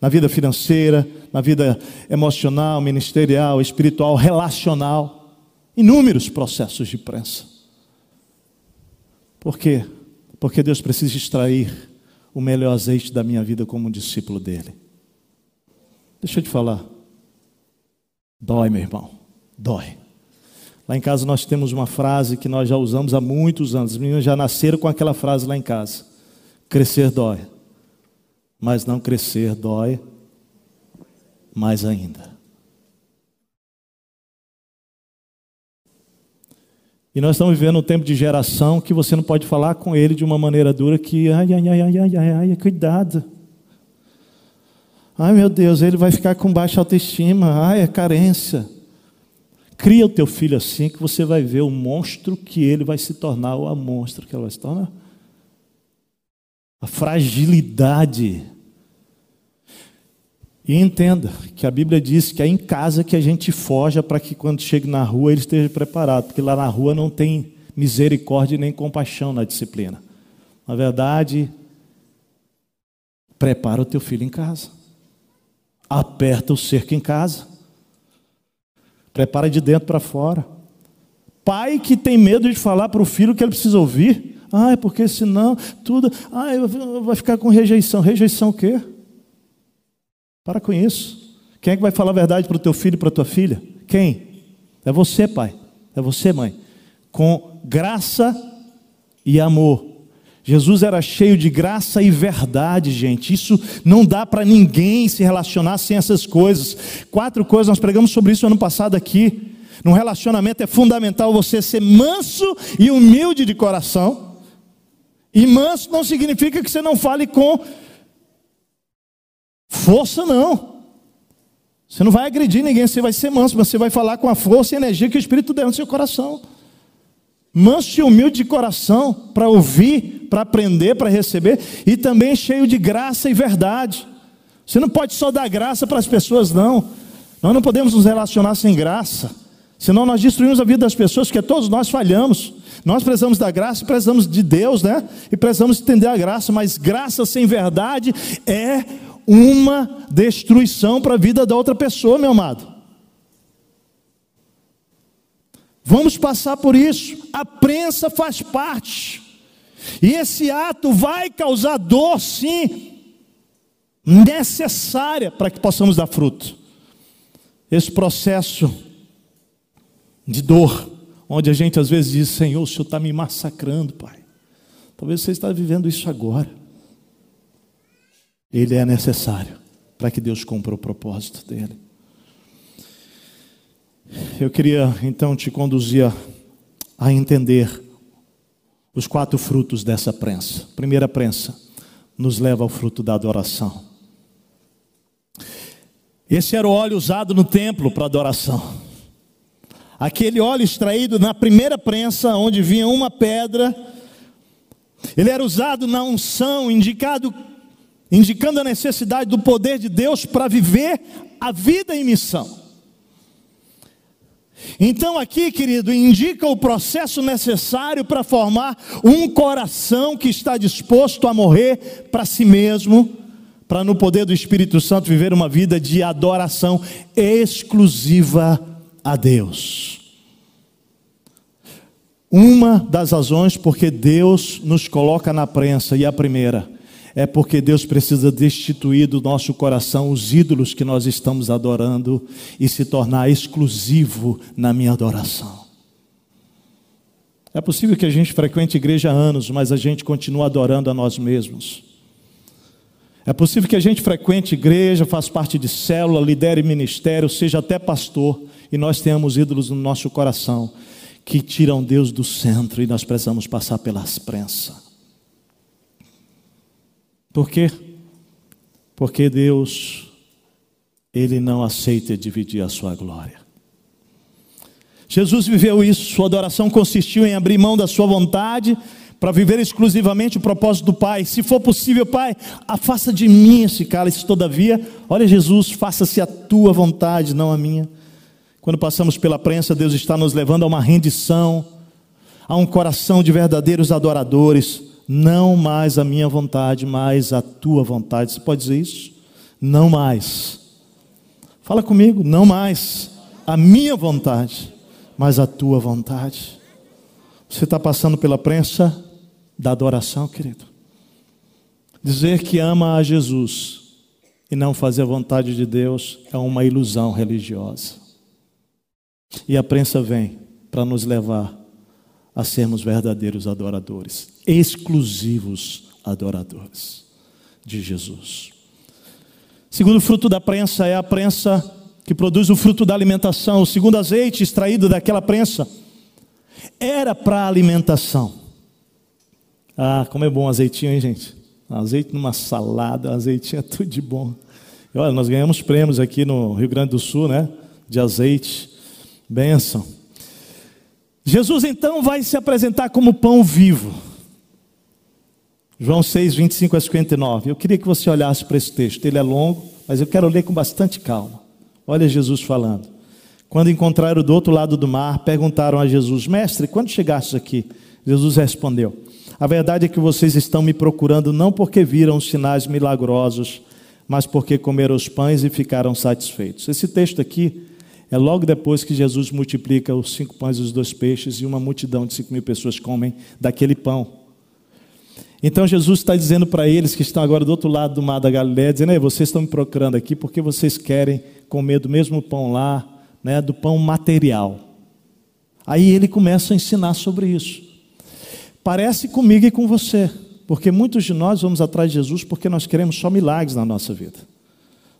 Na vida financeira, na vida emocional, ministerial, espiritual, relacional. Inúmeros processos de prensa. Por quê? Porque Deus precisa extrair o melhor azeite da minha vida como discípulo dele. Deixa eu te falar. Dói, meu irmão. Dói. Lá em casa nós temos uma frase que nós já usamos há muitos anos. Os meninos já nasceram com aquela frase lá em casa: crescer dói, mas não crescer dói mais ainda. E nós estamos vivendo um tempo de geração que você não pode falar com ele de uma maneira dura que, ai, ai, ai, ai, ai, ai, ai cuidado. Ai, meu Deus, ele vai ficar com baixa autoestima. Ai, é carência. Cria o teu filho assim que você vai ver o monstro que ele vai se tornar, ou a monstro que ela vai se tornar. A fragilidade. E entenda que a Bíblia diz que é em casa que a gente foja para que quando chegue na rua ele esteja preparado, porque lá na rua não tem misericórdia nem compaixão na disciplina. Na verdade, prepara o teu filho em casa. Aperta o cerco em casa. Prepara de dentro para fora. Pai que tem medo de falar para o filho que ele precisa ouvir. Ah, porque senão tudo. Ah, vai ficar com rejeição. Rejeição o quê? Para com isso. Quem é que vai falar a verdade para o teu filho e para a tua filha? Quem? É você, pai. É você, mãe. Com graça e amor. Jesus era cheio de graça e verdade, gente. Isso não dá para ninguém se relacionar sem essas coisas. Quatro coisas, nós pregamos sobre isso ano passado aqui. Num relacionamento é fundamental você ser manso e humilde de coração. E manso não significa que você não fale com força, não. Você não vai agredir ninguém, você vai ser manso, mas você vai falar com a força e energia que o Espírito der no seu coração manso e humilde de coração, para ouvir, para aprender, para receber, e também cheio de graça e verdade. Você não pode só dar graça para as pessoas, não. Nós não podemos nos relacionar sem graça, senão nós destruímos a vida das pessoas, porque todos nós falhamos. Nós precisamos da graça, precisamos de Deus, né? E precisamos entender a graça, mas graça sem verdade é uma destruição para a vida da outra pessoa, meu amado. Vamos passar por isso. A prensa faz parte. E esse ato vai causar dor, sim, necessária para que possamos dar fruto. Esse processo de dor, onde a gente às vezes diz: Senhor, o Senhor está me massacrando, Pai. Talvez você está vivendo isso agora. Ele é necessário para que Deus cumpra o propósito dele. Eu queria então te conduzir a entender os quatro frutos dessa prensa. Primeira prensa nos leva ao fruto da adoração. Esse era o óleo usado no templo para adoração. aquele óleo extraído na primeira prensa, onde vinha uma pedra, ele era usado na unção, indicado, indicando a necessidade do poder de Deus para viver a vida em missão. Então, aqui, querido, indica o processo necessário para formar um coração que está disposto a morrer para si mesmo, para no poder do Espírito Santo viver uma vida de adoração exclusiva a Deus. Uma das razões porque Deus nos coloca na prensa, e a primeira, é porque Deus precisa destituir do nosso coração os ídolos que nós estamos adorando e se tornar exclusivo na minha adoração. É possível que a gente frequente igreja há anos, mas a gente continua adorando a nós mesmos. É possível que a gente frequente igreja, faça parte de célula, lidere ministério, seja até pastor, e nós tenhamos ídolos no nosso coração que tiram Deus do centro e nós precisamos passar pelas prensas. Por quê? Porque Deus, Ele não aceita dividir a sua glória. Jesus viveu isso, sua adoração consistiu em abrir mão da sua vontade para viver exclusivamente o propósito do Pai. Se for possível, Pai, afasta de mim esse cálice, todavia, olha Jesus, faça-se a tua vontade, não a minha. Quando passamos pela prensa, Deus está nos levando a uma rendição, a um coração de verdadeiros adoradores. Não mais a minha vontade, mas a tua vontade. Você pode dizer isso? Não mais. Fala comigo, não mais a minha vontade, mas a tua vontade. Você está passando pela prensa da adoração, querido. Dizer que ama a Jesus e não fazer a vontade de Deus é uma ilusão religiosa. E a prensa vem para nos levar a sermos verdadeiros adoradores, exclusivos adoradores de Jesus. Segundo fruto da prensa é a prensa que produz o fruto da alimentação. O segundo azeite extraído daquela prensa era para alimentação. Ah, como é bom azeitinho, hein, gente? Azeite numa salada, azeitinho é tudo de bom. Olha, nós ganhamos prêmios aqui no Rio Grande do Sul, né? De azeite. Benção. Jesus então vai se apresentar como pão vivo. João 6, 25 a 59. Eu queria que você olhasse para esse texto. Ele é longo, mas eu quero ler com bastante calma. Olha Jesus falando. Quando encontraram do outro lado do mar, perguntaram a Jesus: Mestre, quando chegastes aqui? Jesus respondeu: A verdade é que vocês estão me procurando não porque viram os sinais milagrosos, mas porque comeram os pães e ficaram satisfeitos. Esse texto aqui é logo depois que Jesus multiplica os cinco pães e os dois peixes e uma multidão de cinco mil pessoas comem daquele pão. Então Jesus está dizendo para eles que estão agora do outro lado do mar da Galiléia, dizendo: vocês estão me procurando aqui porque vocês querem comer do mesmo pão lá, né, do pão material. Aí ele começa a ensinar sobre isso. Parece comigo e com você, porque muitos de nós vamos atrás de Jesus porque nós queremos só milagres na nossa vida.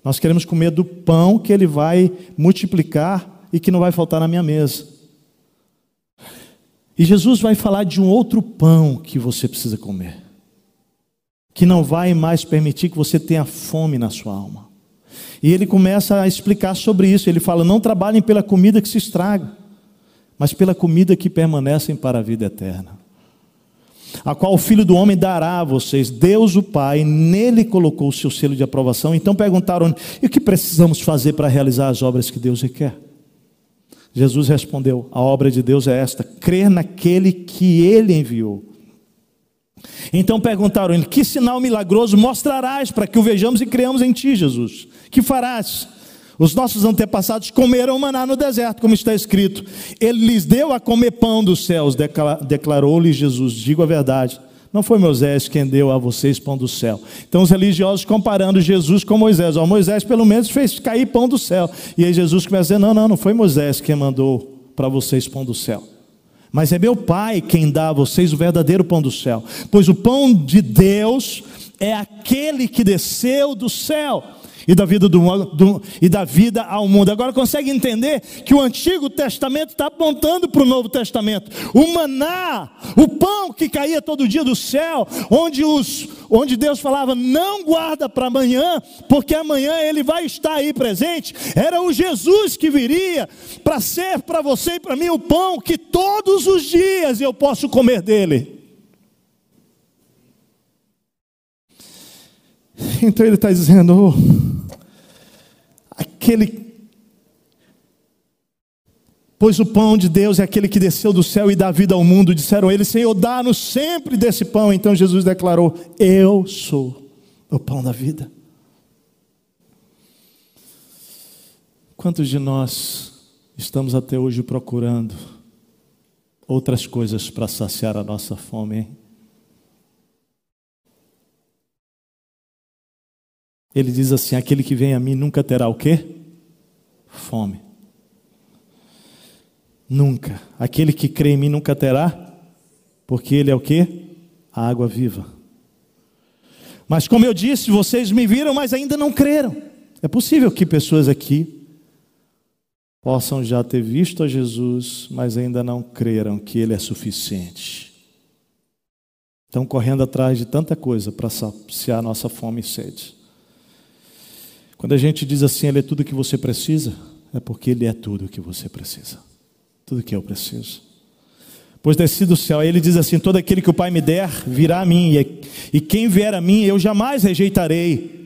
Nós queremos comer do pão que ele vai multiplicar e que não vai faltar na minha mesa. E Jesus vai falar de um outro pão que você precisa comer, que não vai mais permitir que você tenha fome na sua alma. E ele começa a explicar sobre isso. Ele fala: não trabalhem pela comida que se estraga, mas pela comida que permanecem para a vida eterna a qual o Filho do Homem dará a vocês. Deus, o Pai, nele colocou o seu selo de aprovação. Então perguntaram: e o que precisamos fazer para realizar as obras que Deus requer? Jesus respondeu: a obra de Deus é esta: crer naquele que ele enviou. Então perguntaram: que sinal milagroso mostrarás para que o vejamos e creamos em ti, Jesus? Que farás? Os nossos antepassados comeram maná no deserto, como está escrito. Ele lhes deu a comer pão dos céus, declarou-lhe Jesus. Digo a verdade. Não foi Moisés quem deu a vocês pão do céu. Então os religiosos comparando Jesus com Moisés. Ó, Moisés pelo menos fez cair pão do céu. E aí Jesus começa a dizer: não, não, não foi Moisés quem mandou para vocês pão do céu. Mas é meu Pai quem dá a vocês o verdadeiro pão do céu. Pois o pão de Deus é aquele que desceu do céu e da vida, do, do, e da vida ao mundo. Agora consegue entender que o Antigo Testamento está apontando para o Novo Testamento. O maná, o pão que caía todo dia do céu, onde, os, onde Deus falava, não guarda para amanhã, porque amanhã ele vai estar aí presente. Era o Jesus que viria para ser para você e para mim o pão que todos os dias eu posso comer dele. Então ele está dizendo: oh, aquele. Pois o pão de Deus é aquele que desceu do céu e dá vida ao mundo. Disseram eles: Senhor, dá-nos sempre desse pão. Então Jesus declarou: Eu sou o pão da vida. Quantos de nós estamos até hoje procurando outras coisas para saciar a nossa fome, hein? Ele diz assim: aquele que vem a mim nunca terá o quê? Fome. Nunca. Aquele que crê em mim nunca terá, porque ele é o quê? A água viva. Mas como eu disse, vocês me viram, mas ainda não creram. É possível que pessoas aqui possam já ter visto a Jesus, mas ainda não creram que ele é suficiente. Estão correndo atrás de tanta coisa para saciar nossa fome e sede. Quando a gente diz assim, Ele é tudo o que você precisa, é porque Ele é tudo o que você precisa. Tudo que eu preciso. Pois desci do céu, ele diz assim: Todo aquele que o Pai me der virá a mim, e quem vier a mim eu jamais rejeitarei.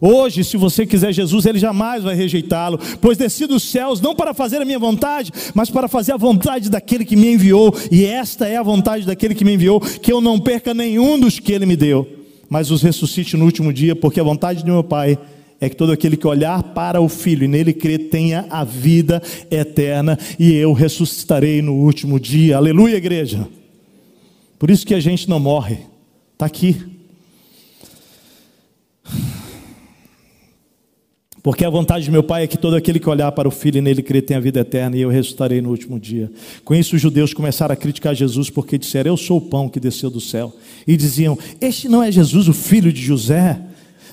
Hoje, se você quiser Jesus, Ele jamais vai rejeitá-lo, pois desci dos céus não para fazer a minha vontade, mas para fazer a vontade daquele que me enviou, e esta é a vontade daquele que me enviou, que eu não perca nenhum dos que Ele me deu, mas os ressuscite no último dia, porque a vontade do meu Pai é que todo aquele que olhar para o Filho e nele crer tenha a vida eterna e eu ressuscitarei no último dia. Aleluia, igreja. Por isso que a gente não morre, está aqui. Porque a vontade de meu Pai é que todo aquele que olhar para o Filho e nele crer tenha a vida eterna e eu ressuscitarei no último dia. Com isso, os judeus começaram a criticar Jesus porque disseram: Eu sou o pão que desceu do céu. E diziam: Este não é Jesus, o filho de José?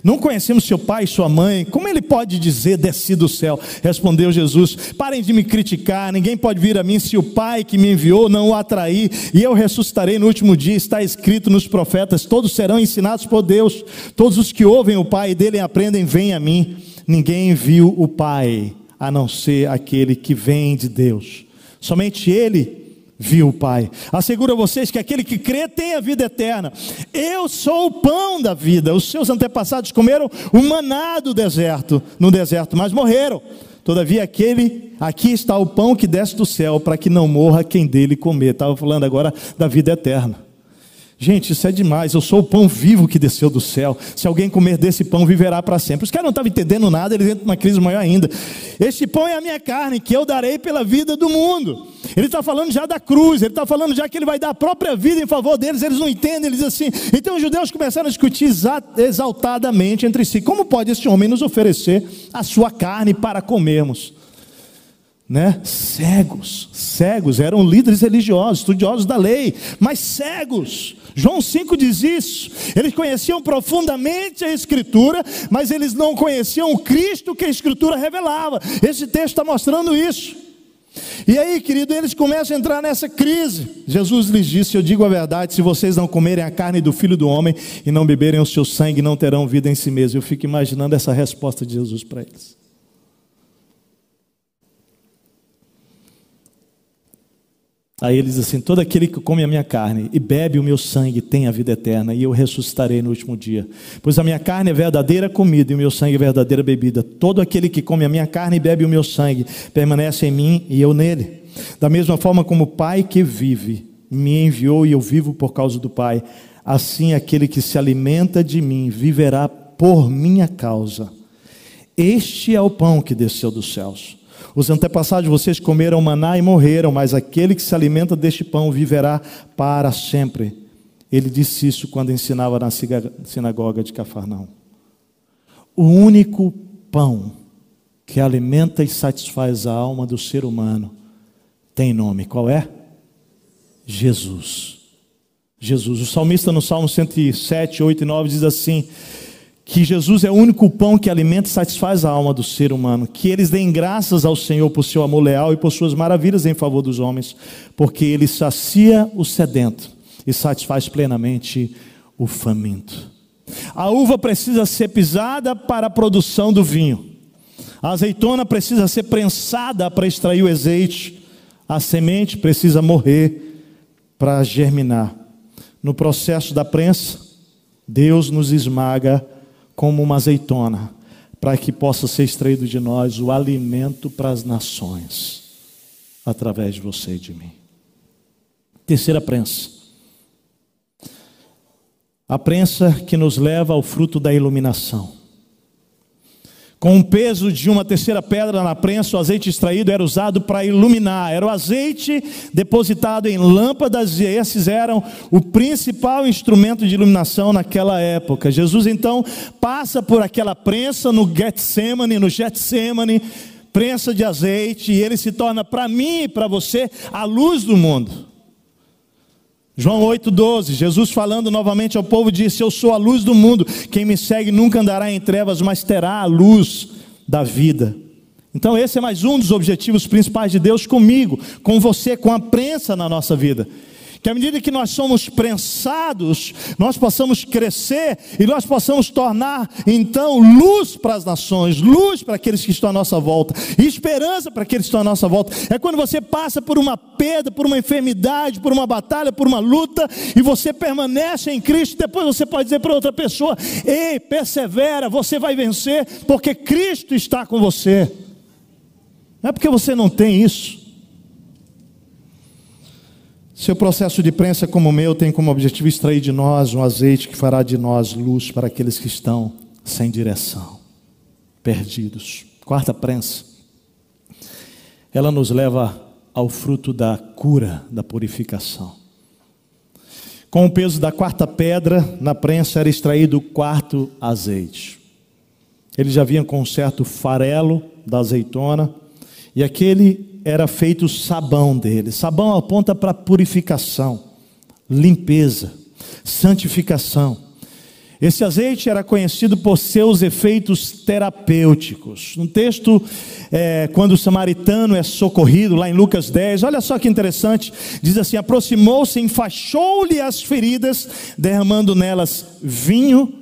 Não conhecemos seu pai e sua mãe. Como ele pode dizer, desci do céu? Respondeu Jesus: Parem de me criticar. Ninguém pode vir a mim se o Pai que me enviou não o atrair. E eu ressuscitarei no último dia. Está escrito nos profetas: Todos serão ensinados por Deus. Todos os que ouvem o Pai dele aprendem, vêm a mim. Ninguém viu o Pai a não ser aquele que vem de Deus. Somente ele viu o Pai. Asseguro a vocês que aquele que crê tem a vida eterna. Eu sou o pão da vida. Os seus antepassados comeram o maná do deserto, no deserto, mas morreram. Todavia, aquele, aqui está o pão que desce do céu, para que não morra quem dele comer. Estava falando agora da vida eterna. Gente, isso é demais. Eu sou o pão vivo que desceu do céu. Se alguém comer desse pão, viverá para sempre. Os caras não estavam entendendo nada, eles entram numa crise maior ainda. Este pão é a minha carne, que eu darei pela vida do mundo. Ele está falando já da cruz, ele está falando já que ele vai dar a própria vida em favor deles. Eles não entendem, eles dizem assim. Então os judeus começaram a discutir exaltadamente entre si: como pode esse homem nos oferecer a sua carne para comermos? né? Cegos, cegos, eram líderes religiosos, estudiosos da lei, mas cegos. João 5 diz isso. Eles conheciam profundamente a Escritura, mas eles não conheciam o Cristo que a Escritura revelava. Esse texto está mostrando isso. E aí, querido, eles começam a entrar nessa crise. Jesus lhes disse: Eu digo a verdade, se vocês não comerem a carne do filho do homem e não beberem o seu sangue, não terão vida em si mesmos. Eu fico imaginando essa resposta de Jesus para eles. Aí ele diz assim: Todo aquele que come a minha carne e bebe o meu sangue tem a vida eterna, e eu ressuscitarei no último dia. Pois a minha carne é verdadeira comida e o meu sangue é verdadeira bebida. Todo aquele que come a minha carne e bebe o meu sangue permanece em mim e eu nele. Da mesma forma como o Pai que vive me enviou e eu vivo por causa do Pai, assim aquele que se alimenta de mim viverá por minha causa. Este é o pão que desceu dos céus. Os antepassados de vocês comeram maná e morreram, mas aquele que se alimenta deste pão viverá para sempre. Ele disse isso quando ensinava na sinagoga de Cafarnaum. O único pão que alimenta e satisfaz a alma do ser humano tem nome. Qual é? Jesus. Jesus. O salmista no Salmo 107, 8 e 9 diz assim: que Jesus é o único pão que alimenta e satisfaz a alma do ser humano, que eles deem graças ao Senhor por seu amor leal e por suas maravilhas em favor dos homens, porque ele sacia o sedento e satisfaz plenamente o faminto. A uva precisa ser pisada para a produção do vinho. A azeitona precisa ser prensada para extrair o azeite. A semente precisa morrer para germinar. No processo da prensa, Deus nos esmaga como uma azeitona, para que possa ser extraído de nós o alimento para as nações, através de você e de mim. Terceira prensa. A prensa que nos leva ao fruto da iluminação. Com o peso de uma terceira pedra na prensa, o azeite extraído era usado para iluminar. Era o azeite depositado em lâmpadas, e esses eram o principal instrumento de iluminação naquela época. Jesus então passa por aquela prensa no Getsemane, no Getsemane, prensa de azeite, e ele se torna para mim e para você a luz do mundo. João 8,12, Jesus falando novamente ao povo disse: Eu sou a luz do mundo, quem me segue nunca andará em trevas, mas terá a luz da vida. Então, esse é mais um dos objetivos principais de Deus comigo, com você, com a prensa na nossa vida que à medida que nós somos prensados, nós possamos crescer e nós possamos tornar então luz para as nações, luz para aqueles que estão à nossa volta, e esperança para aqueles que estão à nossa volta. É quando você passa por uma perda, por uma enfermidade, por uma batalha, por uma luta, e você permanece em Cristo, depois você pode dizer para outra pessoa: ei, persevera, você vai vencer, porque Cristo está com você. Não é porque você não tem isso. Seu processo de prensa, como o meu, tem como objetivo extrair de nós um azeite que fará de nós luz para aqueles que estão sem direção, perdidos. Quarta prensa, ela nos leva ao fruto da cura, da purificação. Com o peso da quarta pedra, na prensa era extraído o quarto azeite. Ele já vinha com um certo farelo da azeitona, e aquele era feito o sabão dele. Sabão aponta para purificação, limpeza, santificação. Esse azeite era conhecido por seus efeitos terapêuticos. No texto, é, quando o samaritano é socorrido, lá em Lucas 10, olha só que interessante: diz assim: aproximou-se, enfaixou-lhe as feridas, derramando nelas vinho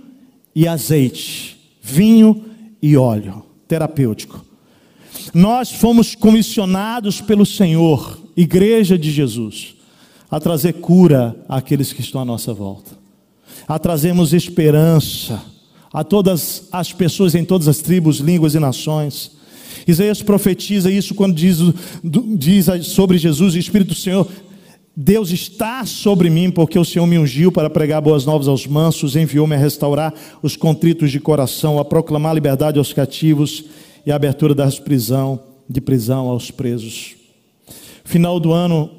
e azeite, vinho e óleo terapêutico. Nós fomos comissionados pelo Senhor, Igreja de Jesus, a trazer cura àqueles que estão à nossa volta, a trazermos esperança a todas as pessoas em todas as tribos, línguas e nações. Isaías profetiza isso quando diz, diz sobre Jesus, o Espírito do Senhor Deus está sobre mim, porque o Senhor me ungiu para pregar boas novas aos mansos, enviou-me a restaurar os contritos de coração, a proclamar liberdade aos cativos e a abertura das prisão, de prisão aos presos. Final do ano,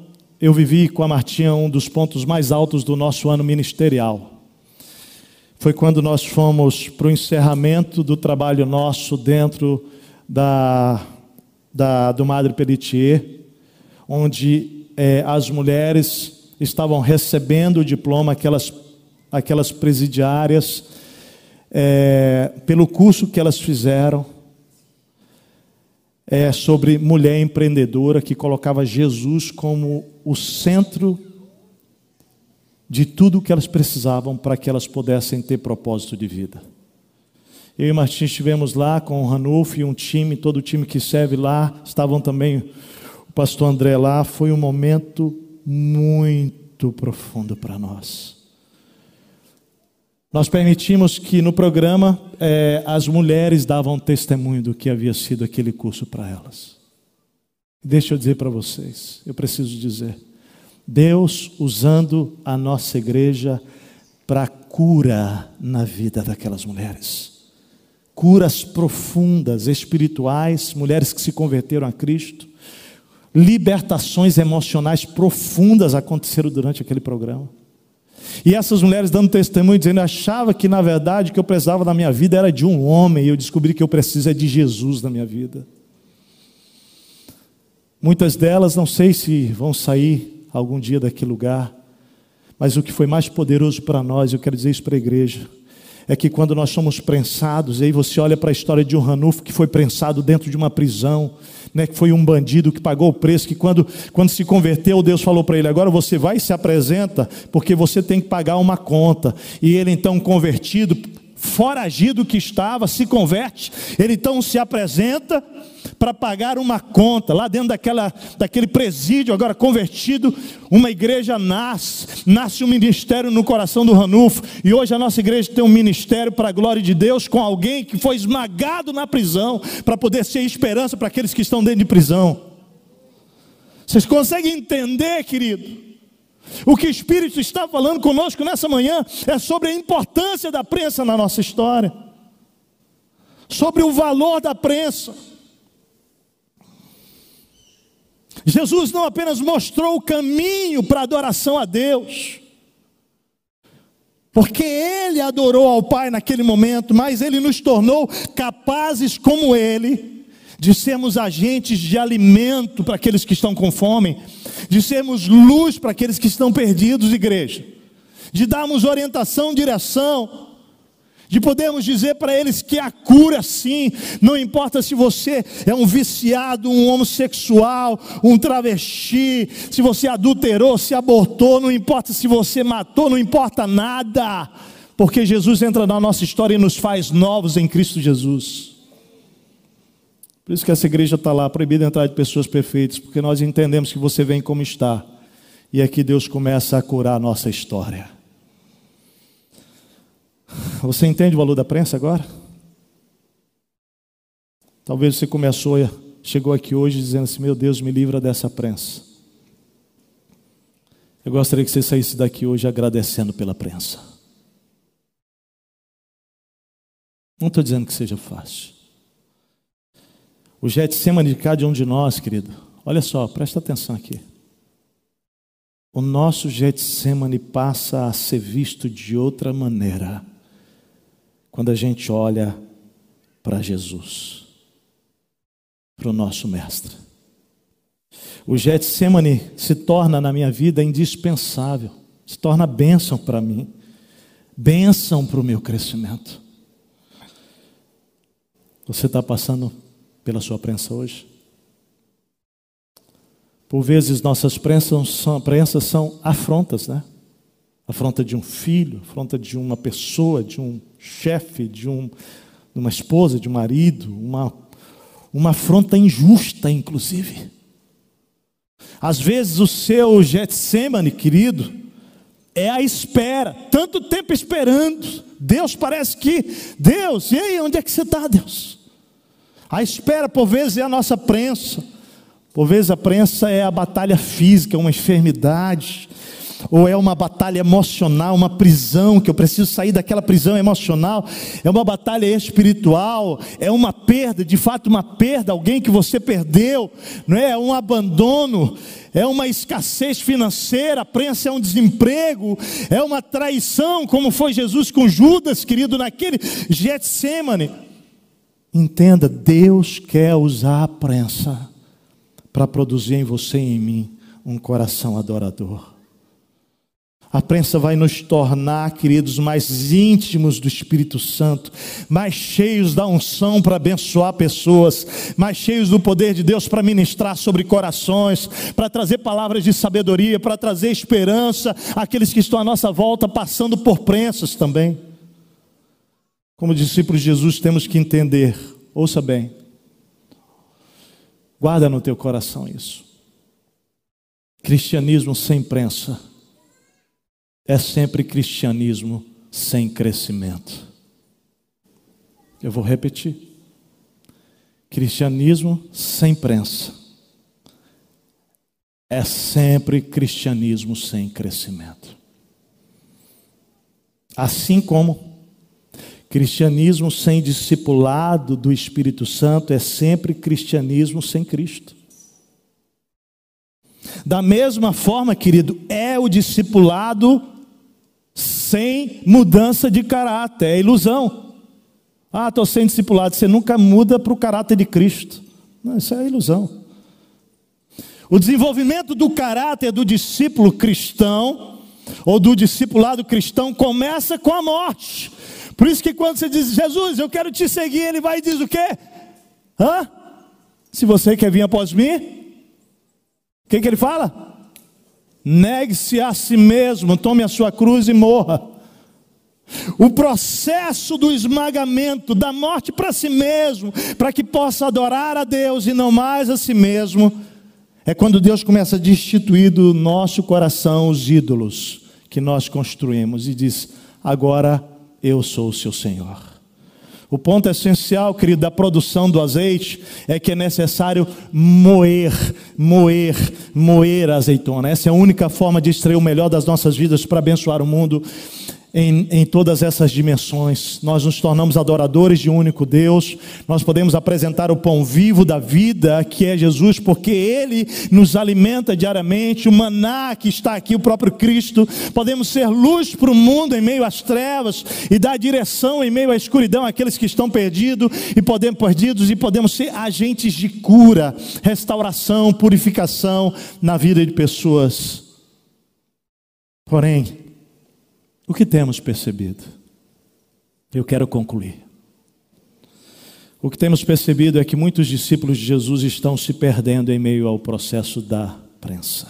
eu vivi com a Martinha um dos pontos mais altos do nosso ano ministerial. Foi quando nós fomos para o encerramento do trabalho nosso dentro da, da, do Madre Pelletier, onde é, as mulheres estavam recebendo o diploma, aquelas, aquelas presidiárias, é, pelo curso que elas fizeram é sobre mulher empreendedora que colocava Jesus como o centro de tudo o que elas precisavam para que elas pudessem ter propósito de vida. Eu e Martins estivemos lá com o Ranulfo e um time, todo o time que serve lá, estavam também o pastor André lá. Foi um momento muito profundo para nós. Nós permitimos que no programa é, as mulheres davam testemunho do que havia sido aquele curso para elas. Deixa eu dizer para vocês, eu preciso dizer, Deus usando a nossa igreja para cura na vida daquelas mulheres. Curas profundas, espirituais, mulheres que se converteram a Cristo. Libertações emocionais profundas aconteceram durante aquele programa. E essas mulheres dando testemunho, dizendo: achava que na verdade o que eu precisava na minha vida era de um homem, e eu descobri que eu preciso é de Jesus na minha vida. Muitas delas, não sei se vão sair algum dia daquele lugar, mas o que foi mais poderoso para nós, eu quero dizer isso para a igreja, é que quando nós somos prensados, e aí você olha para a história de um Ranulfo que foi prensado dentro de uma prisão, né, que foi um bandido que pagou o preço, que quando, quando se converteu, Deus falou para ele: agora você vai e se apresenta, porque você tem que pagar uma conta. E ele então convertido, foragido que estava, se converte, ele então se apresenta para pagar uma conta, lá dentro daquela, daquele presídio, agora convertido, uma igreja nasce, nasce um ministério no coração do Ranulfo, e hoje a nossa igreja tem um ministério para a glória de Deus, com alguém que foi esmagado na prisão, para poder ser esperança para aqueles que estão dentro de prisão. Vocês conseguem entender, querido? O que o Espírito está falando conosco nessa manhã é sobre a importância da prensa na nossa história, sobre o valor da prensa. Jesus não apenas mostrou o caminho para a adoração a Deus, porque Ele adorou ao Pai naquele momento, mas Ele nos tornou capazes como Ele, de sermos agentes de alimento para aqueles que estão com fome, de sermos luz para aqueles que estão perdidos, igreja, de darmos orientação, direção, de podermos dizer para eles que a cura sim, não importa se você é um viciado, um homossexual, um travesti, se você adulterou, se abortou, não importa se você matou, não importa nada, porque Jesus entra na nossa história e nos faz novos em Cristo Jesus. Por isso que essa igreja está lá, proibida entrar de pessoas perfeitas, porque nós entendemos que você vem como está, e aqui Deus começa a curar a nossa história. Você entende o valor da prensa agora? Talvez você começou, chegou aqui hoje dizendo assim: Meu Deus, me livra dessa prensa. Eu gostaria que você saísse daqui hoje agradecendo pela prensa. Não estou dizendo que seja fácil. O Getsemane de cada um de nós, querido, olha só, presta atenção aqui. O nosso Getsemane passa a ser visto de outra maneira quando a gente olha para Jesus, para o nosso Mestre. O Getsemane se torna na minha vida indispensável, se torna bênção para mim, bênção para o meu crescimento. Você está passando pela sua prensa hoje? Por vezes nossas prensas são, prensas são afrontas, né? Afronta de um filho, afronta de uma pessoa, de um chefe, de, um, de uma esposa, de um marido, uma, uma afronta injusta, inclusive. Às vezes o seu Getsemane, querido, é a espera, tanto tempo esperando. Deus parece que, Deus, e aí, onde é que você está, Deus? A espera, por vezes, é a nossa prensa. Por vezes, a prensa é a batalha física, uma enfermidade, ou é uma batalha emocional, uma prisão, que eu preciso sair daquela prisão emocional, é uma batalha espiritual, é uma perda, de fato, uma perda, alguém que você perdeu, não é? é um abandono, é uma escassez financeira, a prensa é um desemprego, é uma traição, como foi Jesus com Judas, querido, naquele Getsemane. Entenda, Deus quer usar a prensa para produzir em você e em mim um coração adorador. A prensa vai nos tornar, queridos, mais íntimos do Espírito Santo, mais cheios da unção para abençoar pessoas, mais cheios do poder de Deus para ministrar sobre corações, para trazer palavras de sabedoria, para trazer esperança àqueles que estão à nossa volta passando por prensas também. Como discípulos de Jesus, temos que entender, ouça bem, guarda no teu coração isso. Cristianismo sem prensa é sempre cristianismo sem crescimento. Eu vou repetir. Cristianismo sem prensa é sempre cristianismo sem crescimento. Assim como Cristianismo sem discipulado do Espírito Santo é sempre cristianismo sem Cristo. Da mesma forma, querido, é o discipulado sem mudança de caráter, é ilusão. Ah, estou sem discipulado, você nunca muda para o caráter de Cristo. Não, isso é ilusão. O desenvolvimento do caráter do discípulo cristão, ou do discipulado cristão, começa com a morte. Por isso que quando você diz, Jesus, eu quero te seguir, ele vai e diz o quê? Hã? Se você quer vir após mim, o que, que ele fala? Negue-se a si mesmo, tome a sua cruz e morra. O processo do esmagamento, da morte para si mesmo, para que possa adorar a Deus e não mais a si mesmo, é quando Deus começa a destituir do nosso coração os ídolos que nós construímos e diz: agora eu sou o seu Senhor. O ponto essencial, querido, da produção do azeite é que é necessário moer, moer, moer a azeitona. Essa é a única forma de extrair o melhor das nossas vidas para abençoar o mundo em, em todas essas dimensões. Nós nos tornamos adoradores de um único Deus, nós podemos apresentar o pão vivo da vida, que é Jesus, porque Ele nos alimenta diariamente, o maná que está aqui, o próprio Cristo. Podemos ser luz para o mundo em meio às trevas e dar direção em meio à escuridão àqueles que estão perdidos e podemos perdidos e podemos ser agentes de cura, restauração, purificação na vida de pessoas. Porém, o que temos percebido? Eu quero concluir. O que temos percebido é que muitos discípulos de Jesus estão se perdendo em meio ao processo da prensa.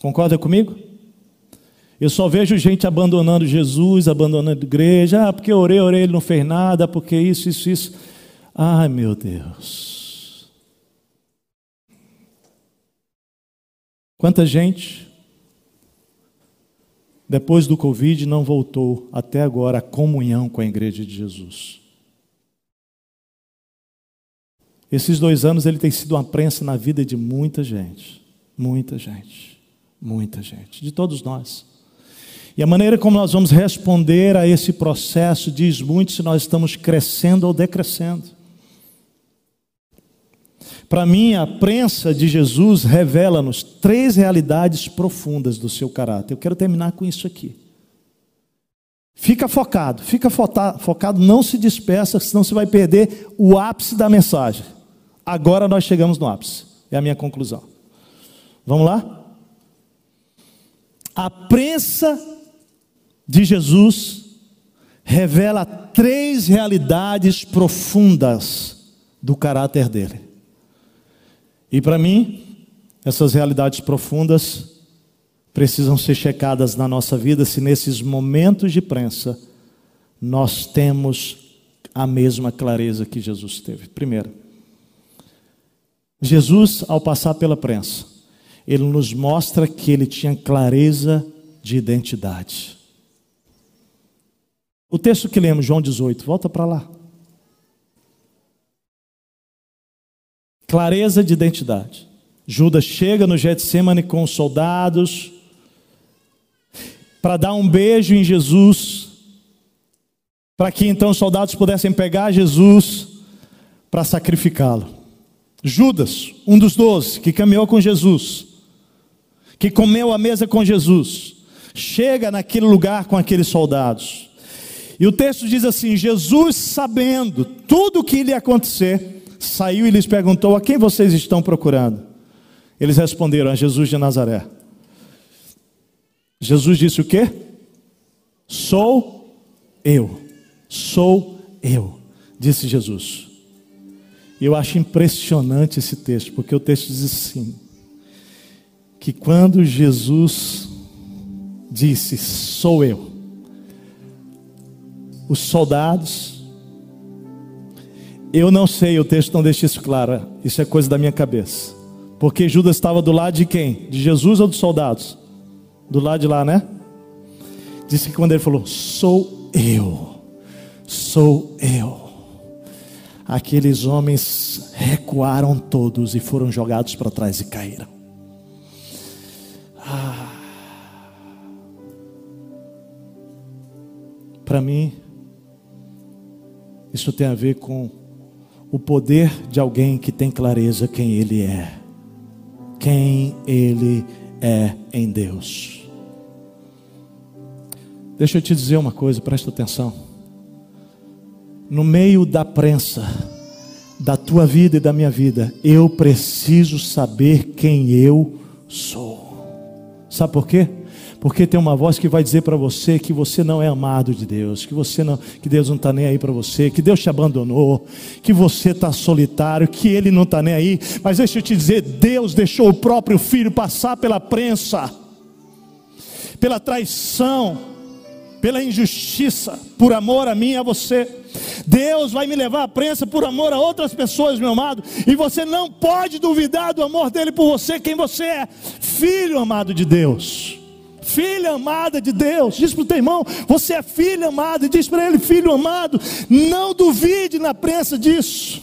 Concorda comigo? Eu só vejo gente abandonando Jesus, abandonando a igreja, ah, porque orei, orei, ele não fez nada, porque isso, isso, isso. Ai, meu Deus. Quanta gente depois do Covid, não voltou até agora a comunhão com a igreja de Jesus. Esses dois anos ele tem sido uma prensa na vida de muita gente, muita gente, muita gente, de todos nós. E a maneira como nós vamos responder a esse processo diz muito se nós estamos crescendo ou decrescendo. Para mim, a prensa de Jesus revela-nos três realidades profundas do seu caráter. Eu quero terminar com isso aqui. Fica focado, fica focado, não se dispersa, senão você vai perder o ápice da mensagem. Agora nós chegamos no ápice, é a minha conclusão. Vamos lá? A prensa de Jesus revela três realidades profundas do caráter dele. E para mim, essas realidades profundas precisam ser checadas na nossa vida se nesses momentos de prensa nós temos a mesma clareza que Jesus teve. Primeiro, Jesus, ao passar pela prensa, ele nos mostra que ele tinha clareza de identidade. O texto que lemos, João 18, volta para lá. Clareza de identidade. Judas chega no Getsemane com os soldados para dar um beijo em Jesus, para que então os soldados pudessem pegar Jesus para sacrificá-lo. Judas, um dos doze, que caminhou com Jesus, que comeu a mesa com Jesus, chega naquele lugar com aqueles soldados. E o texto diz assim: Jesus, sabendo tudo o que lhe acontecer, saiu e lhes perguntou: A quem vocês estão procurando? Eles responderam: A Jesus de Nazaré. Jesus disse o quê? Sou eu. Sou eu, disse Jesus. E eu acho impressionante esse texto, porque o texto diz assim: que quando Jesus disse, Sou eu, os soldados eu não sei, o texto não deixa isso claro. Isso é coisa da minha cabeça. Porque Judas estava do lado de quem? De Jesus ou dos soldados? Do lado de lá, né? Disse que quando ele falou, sou eu, sou eu. Aqueles homens recuaram todos e foram jogados para trás e caíram. Ah. Para mim, isso tem a ver com o poder de alguém que tem clareza quem ele é. Quem ele é em Deus. Deixa eu te dizer uma coisa, presta atenção. No meio da prensa da tua vida e da minha vida, eu preciso saber quem eu sou. Sabe por quê? Porque tem uma voz que vai dizer para você que você não é amado de Deus, que você não, que Deus não está nem aí para você, que Deus te abandonou, que você está solitário, que Ele não está nem aí. Mas deixa eu te dizer, Deus deixou o próprio Filho passar pela prensa, pela traição, pela injustiça, por amor a mim e a você. Deus vai me levar à prensa por amor a outras pessoas, meu amado, e você não pode duvidar do amor dele por você, quem você é, filho amado de Deus filha amada de Deus. Diz para o teu irmão: você é filho amado. E diz para ele: filho amado, não duvide na prensa disso.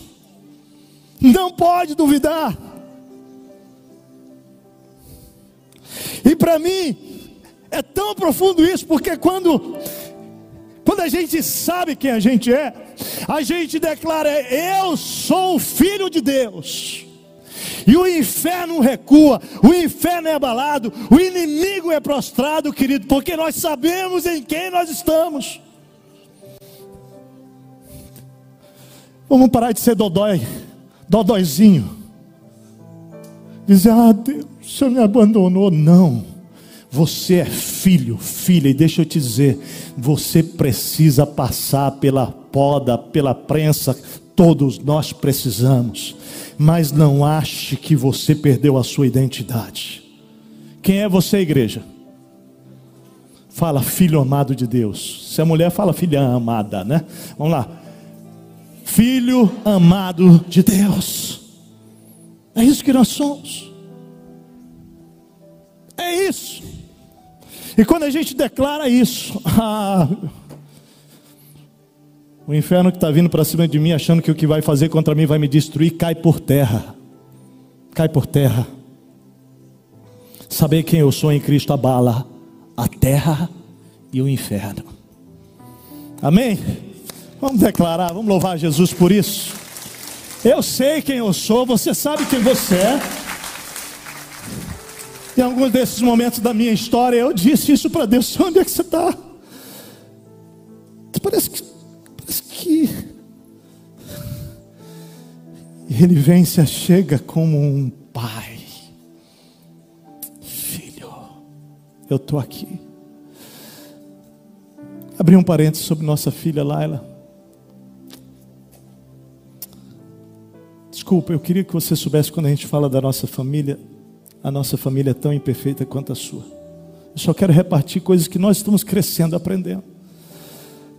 Não pode duvidar. E para mim, é tão profundo isso, porque quando, quando a gente sabe quem a gente é, a gente declara: Eu sou filho de Deus. E o inferno recua, o inferno é abalado, o inimigo é prostrado, querido, porque nós sabemos em quem nós estamos. Vamos parar de ser dodói, dodóizinho. Dizer, ah, Deus, o Senhor me abandonou. Não, você é filho, filha, e deixa eu te dizer, você precisa passar pela poda, pela prensa, todos nós precisamos mas não ache que você perdeu a sua identidade. Quem é você, igreja? Fala, filho amado de Deus. Se a mulher fala, filha amada, né? Vamos lá. Filho amado de Deus. É isso que nós somos. É isso. E quando a gente declara isso, ah, o inferno que está vindo para cima de mim, achando que o que vai fazer contra mim vai me destruir, cai por terra. Cai por terra. Saber quem eu sou em Cristo abala a terra e o inferno. Amém? Vamos declarar, vamos louvar Jesus por isso. Eu sei quem eu sou, você sabe quem você é. Em alguns desses momentos da minha história, eu disse isso para Deus: onde é que você está? Parece que ele vem se chega como um pai. Filho, eu estou aqui. Abri um parênteses sobre nossa filha Laila. Desculpa, eu queria que você soubesse quando a gente fala da nossa família, a nossa família é tão imperfeita quanto a sua. Eu só quero repartir coisas que nós estamos crescendo, aprendendo.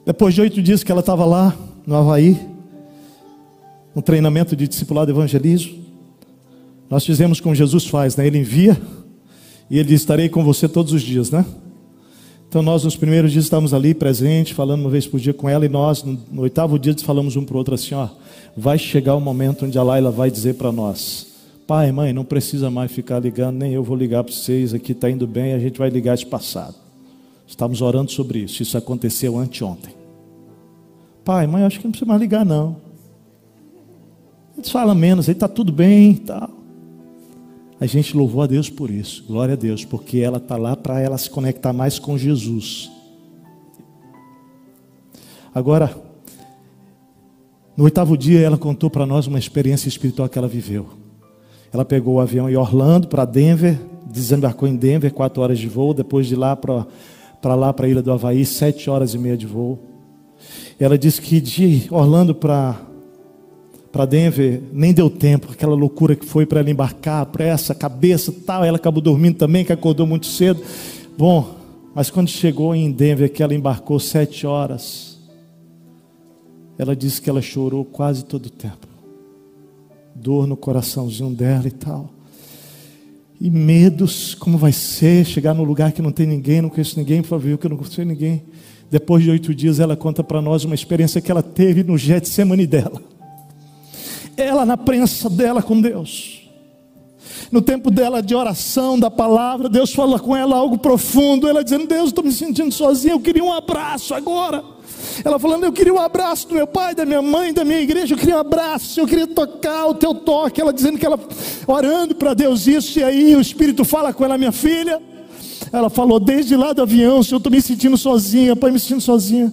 Depois de oito dias que ela estava lá, no Havaí, um treinamento de discipulado de evangelismo, nós fizemos como Jesus faz, né? Ele envia e ele diz: Estarei com você todos os dias, né? Então nós nos primeiros dias estávamos ali presentes, falando uma vez por dia com ela, e nós no, no oitavo dia falamos um para o outro assim: ó, vai chegar o momento onde a Laila vai dizer para nós: Pai, mãe, não precisa mais ficar ligando, nem eu vou ligar para vocês, aqui está indo bem, a gente vai ligar esse passado. Estamos orando sobre isso, isso aconteceu anteontem. Pai, mãe, acho que não precisa mais ligar, não. Falam menos, aí está tudo bem e tal. A gente louvou a Deus por isso, glória a Deus, porque ela está lá para ela se conectar mais com Jesus. Agora, no oitavo dia, ela contou para nós uma experiência espiritual que ela viveu. Ela pegou o avião em Orlando para Denver, desembarcou em Denver, quatro horas de voo, depois de lá para lá para a ilha do Havaí, sete horas e meia de voo. Ela disse que de Orlando para para Denver nem deu tempo, aquela loucura que foi para ela embarcar, pressa, cabeça, tal. Ela acabou dormindo também, que acordou muito cedo. Bom, mas quando chegou em Denver, que ela embarcou sete horas, ela disse que ela chorou quase todo o tempo, dor no coraçãozinho dela e tal. E medos, como vai ser chegar num lugar que não tem ninguém, não conheço ninguém, para ver que eu não conheço ninguém. Depois de oito dias, ela conta para nós uma experiência que ela teve no Getsemane dela. Ela na prensa dela com Deus. No tempo dela de oração, da palavra, Deus fala com ela algo profundo. Ela dizendo: Deus, estou me sentindo sozinha, eu queria um abraço agora. Ela falando: Eu queria um abraço do meu pai, da minha mãe, da minha igreja. Eu queria um abraço, eu queria tocar o teu toque. Ela dizendo que ela, orando para Deus isso. E aí o Espírito fala com ela: Minha filha, ela falou: Desde lá do avião, Senhor, eu estou me sentindo sozinha, pai, me sentindo sozinha.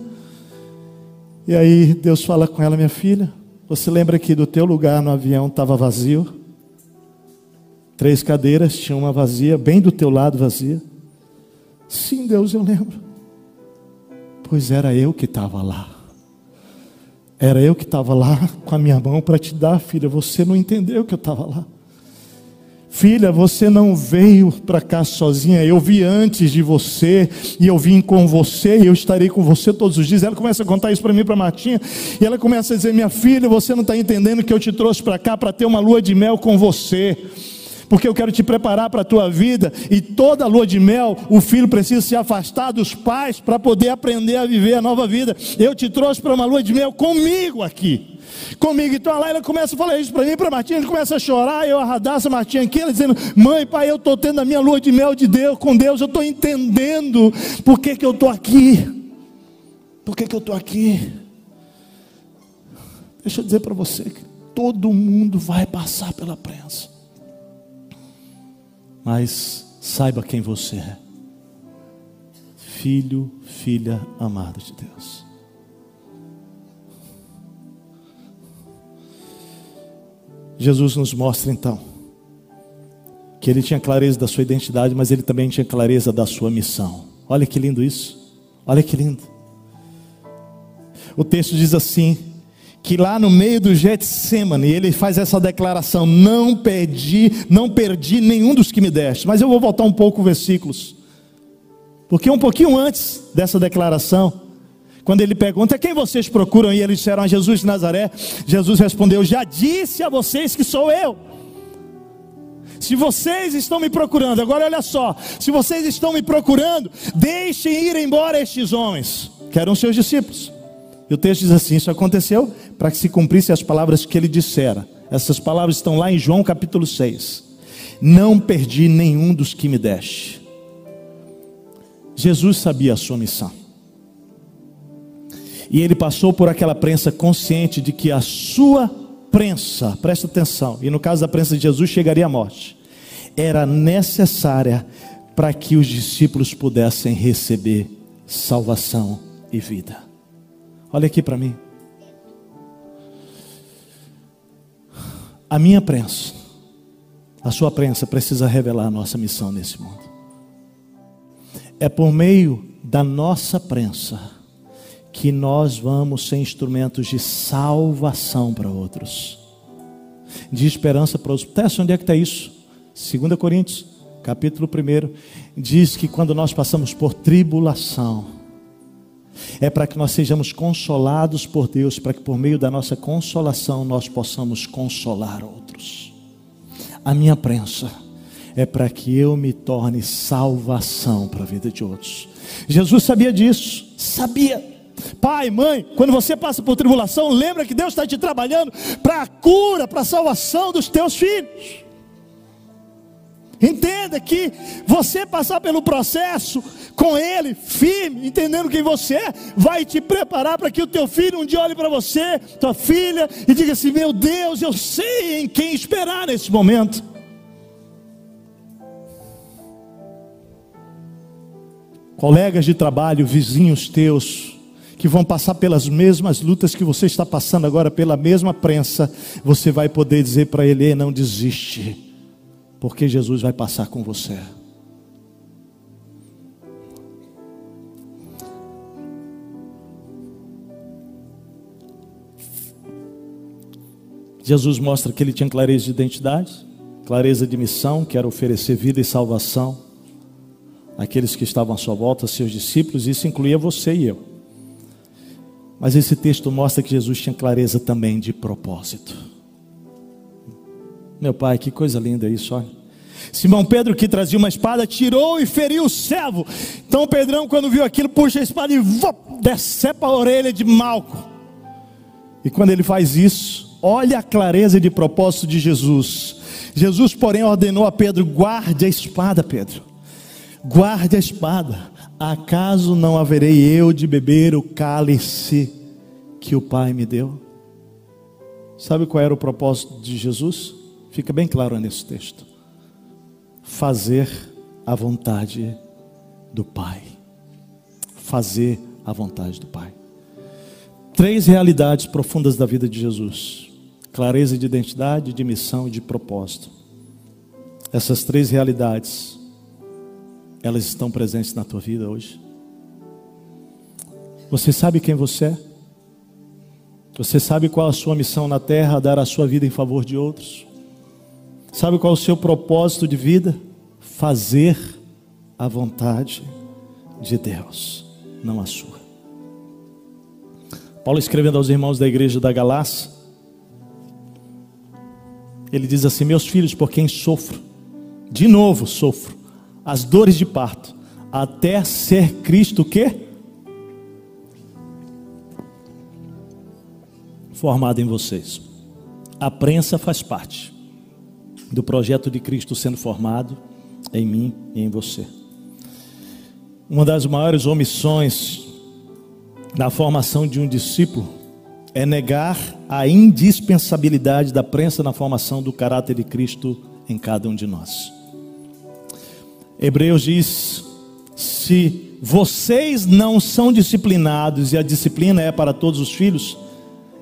E aí Deus fala com ela: Minha filha, você lembra que do teu lugar no avião estava vazio? Três cadeiras, tinha uma vazia, bem do teu lado vazia. Sim, Deus, eu lembro. Pois era eu que estava lá. Era eu que estava lá com a minha mão para te dar, filha. Você não entendeu que eu estava lá. Filha, você não veio para cá sozinha, eu vi antes de você, e eu vim com você, e eu estarei com você todos os dias. Ela começa a contar isso para mim, para Martinha, e ela começa a dizer: Minha filha, você não está entendendo que eu te trouxe para cá para ter uma lua de mel com você porque eu quero te preparar para a tua vida, e toda lua de mel, o filho precisa se afastar dos pais para poder aprender a viver a nova vida. Eu te trouxe para uma lua de mel comigo aqui. Comigo, então lá ela começa a falar isso para mim, para Martinha, ele começa a chorar, eu arradaço a Martinha aqui, ela dizendo: Mãe, pai, eu estou tendo a minha lua de mel de Deus com Deus, eu estou entendendo por que, que eu estou aqui. Por que, que eu estou aqui? Deixa eu dizer para você que todo mundo vai passar pela prensa mas saiba quem você é. Filho, filha amada de Deus. Jesus nos mostra então que ele tinha clareza da sua identidade, mas ele também tinha clareza da sua missão. Olha que lindo isso. Olha que lindo. O texto diz assim: que lá no meio do Getsemane, ele faz essa declaração: não perdi, não perdi nenhum dos que me deste. Mas eu vou voltar um pouco versículos. Porque um pouquinho antes dessa declaração, quando ele pergunta: quem vocês procuram? E eles disseram a Jesus de Nazaré. Jesus respondeu: Já disse a vocês que sou eu. Se vocês estão me procurando, agora olha só: se vocês estão me procurando, deixem ir embora estes homens, que eram seus discípulos. E o texto diz assim: Isso aconteceu para que se cumprissem as palavras que ele dissera. Essas palavras estão lá em João capítulo 6. Não perdi nenhum dos que me deste. Jesus sabia a sua missão. E ele passou por aquela prensa consciente de que a sua prensa, presta atenção, e no caso da prensa de Jesus chegaria à morte, era necessária para que os discípulos pudessem receber salvação e vida. Olha aqui para mim. A minha prensa, a sua prensa precisa revelar a nossa missão nesse mundo. É por meio da nossa prensa que nós vamos ser instrumentos de salvação para outros, de esperança para outros. Teste onde é que está isso? 2 Coríntios, capítulo 1, diz que quando nós passamos por tribulação, é para que nós sejamos consolados por Deus, para que por meio da nossa consolação nós possamos consolar outros. A minha prensa é para que eu me torne salvação para a vida de outros. Jesus sabia disso, sabia. Pai, mãe, quando você passa por tribulação, lembra que Deus está te trabalhando para a cura, para a salvação dos teus filhos. Entenda que você passar pelo processo com Ele, firme, entendendo quem você é, vai te preparar para que o teu filho um dia olhe para você, tua filha, e diga assim: Meu Deus, eu sei em quem esperar nesse momento. Colegas de trabalho, vizinhos teus, que vão passar pelas mesmas lutas que você está passando agora, pela mesma prensa, você vai poder dizer para ele: Não desiste porque Jesus vai passar com você. Jesus mostra que ele tinha clareza de identidade, clareza de missão, que era oferecer vida e salvação àqueles que estavam à sua volta, seus discípulos, isso incluía você e eu. Mas esse texto mostra que Jesus tinha clareza também de propósito. Meu pai, que coisa linda isso, olha. Simão Pedro, que trazia uma espada, tirou e feriu o servo. Então Pedrão, quando viu aquilo, puxa a espada e vop, decepa a orelha de Malco. E quando ele faz isso, olha a clareza de propósito de Jesus. Jesus, porém, ordenou a Pedro: guarde a espada, Pedro. Guarde a espada. Acaso não haverei eu de beber o cálice que o Pai me deu? Sabe qual era o propósito de Jesus? Fica bem claro nesse texto. Fazer a vontade do Pai. Fazer a vontade do Pai. Três realidades profundas da vida de Jesus: clareza de identidade, de missão e de propósito. Essas três realidades elas estão presentes na tua vida hoje? Você sabe quem você é? Você sabe qual a sua missão na terra, dar a sua vida em favor de outros? Sabe qual o seu propósito de vida? Fazer a vontade de Deus, não a sua. Paulo escrevendo aos irmãos da igreja da Galácia, ele diz assim: Meus filhos, por quem sofro, de novo sofro, as dores de parto, até ser Cristo o quê? Formado em vocês. A prensa faz parte do projeto de Cristo sendo formado em mim e em você. Uma das maiores omissões na formação de um discípulo é negar a indispensabilidade da prensa na formação do caráter de Cristo em cada um de nós. Hebreus diz: se vocês não são disciplinados e a disciplina é para todos os filhos,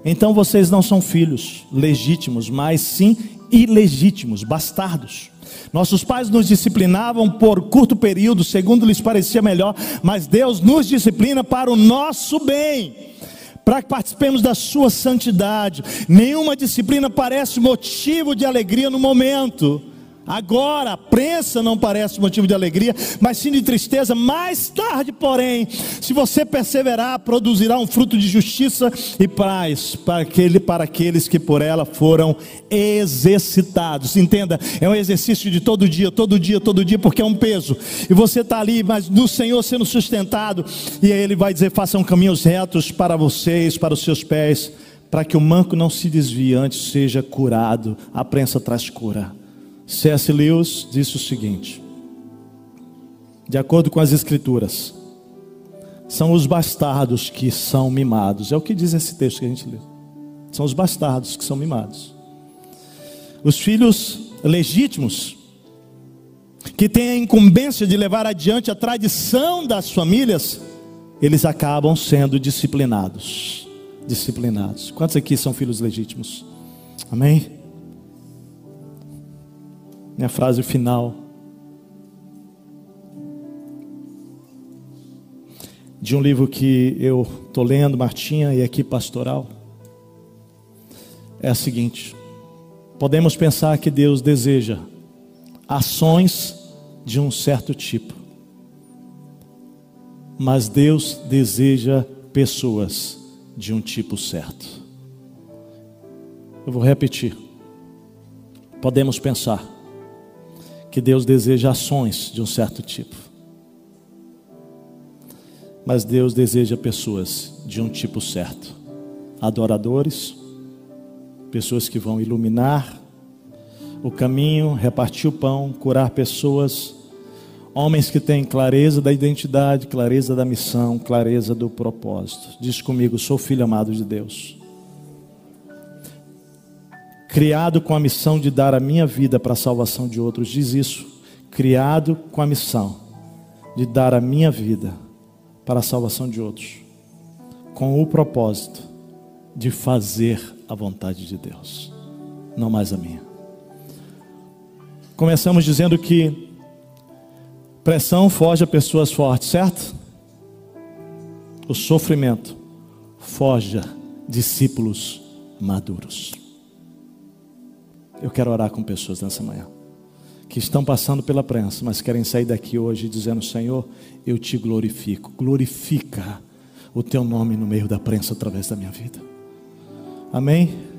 então vocês não são filhos legítimos, mas sim ilegítimos, bastardos. Nossos pais nos disciplinavam por curto período, segundo lhes parecia melhor, mas Deus nos disciplina para o nosso bem, para que participemos da sua santidade. Nenhuma disciplina parece motivo de alegria no momento Agora a prensa não parece motivo de alegria, mas sim de tristeza. Mais tarde, porém, se você perseverar, produzirá um fruto de justiça e paz para, aquele, para aqueles que por ela foram exercitados. Entenda, é um exercício de todo dia, todo dia, todo dia, porque é um peso. E você está ali, mas no Senhor sendo sustentado, e aí Ele vai dizer: façam caminhos retos para vocês, para os seus pés, para que o manco não se desvie, antes seja curado. A prensa traz cura. C.S. Lewis disse o seguinte: de acordo com as Escrituras, são os bastardos que são mimados. É o que diz esse texto que a gente leu. São os bastardos que são mimados. Os filhos legítimos, que têm a incumbência de levar adiante a tradição das famílias, eles acabam sendo disciplinados. Disciplinados. Quantos aqui são filhos legítimos? Amém? Minha frase final. De um livro que eu estou lendo, Martinha, e aqui pastoral, é a seguinte: podemos pensar que Deus deseja ações de um certo tipo, mas Deus deseja pessoas de um tipo certo. Eu vou repetir. Podemos pensar que Deus deseja ações de um certo tipo. Mas Deus deseja pessoas de um tipo certo. Adoradores, pessoas que vão iluminar o caminho, repartir o pão, curar pessoas, homens que têm clareza da identidade, clareza da missão, clareza do propósito. Diz comigo, sou filho amado de Deus criado com a missão de dar a minha vida para a salvação de outros. Diz isso. Criado com a missão de dar a minha vida para a salvação de outros, com o propósito de fazer a vontade de Deus, não mais a minha. Começamos dizendo que pressão foge a pessoas fortes, certo? O sofrimento foge discípulos maduros. Eu quero orar com pessoas nessa manhã que estão passando pela prensa, mas querem sair daqui hoje dizendo: Senhor, eu te glorifico. Glorifica o teu nome no meio da prensa através da minha vida. Amém?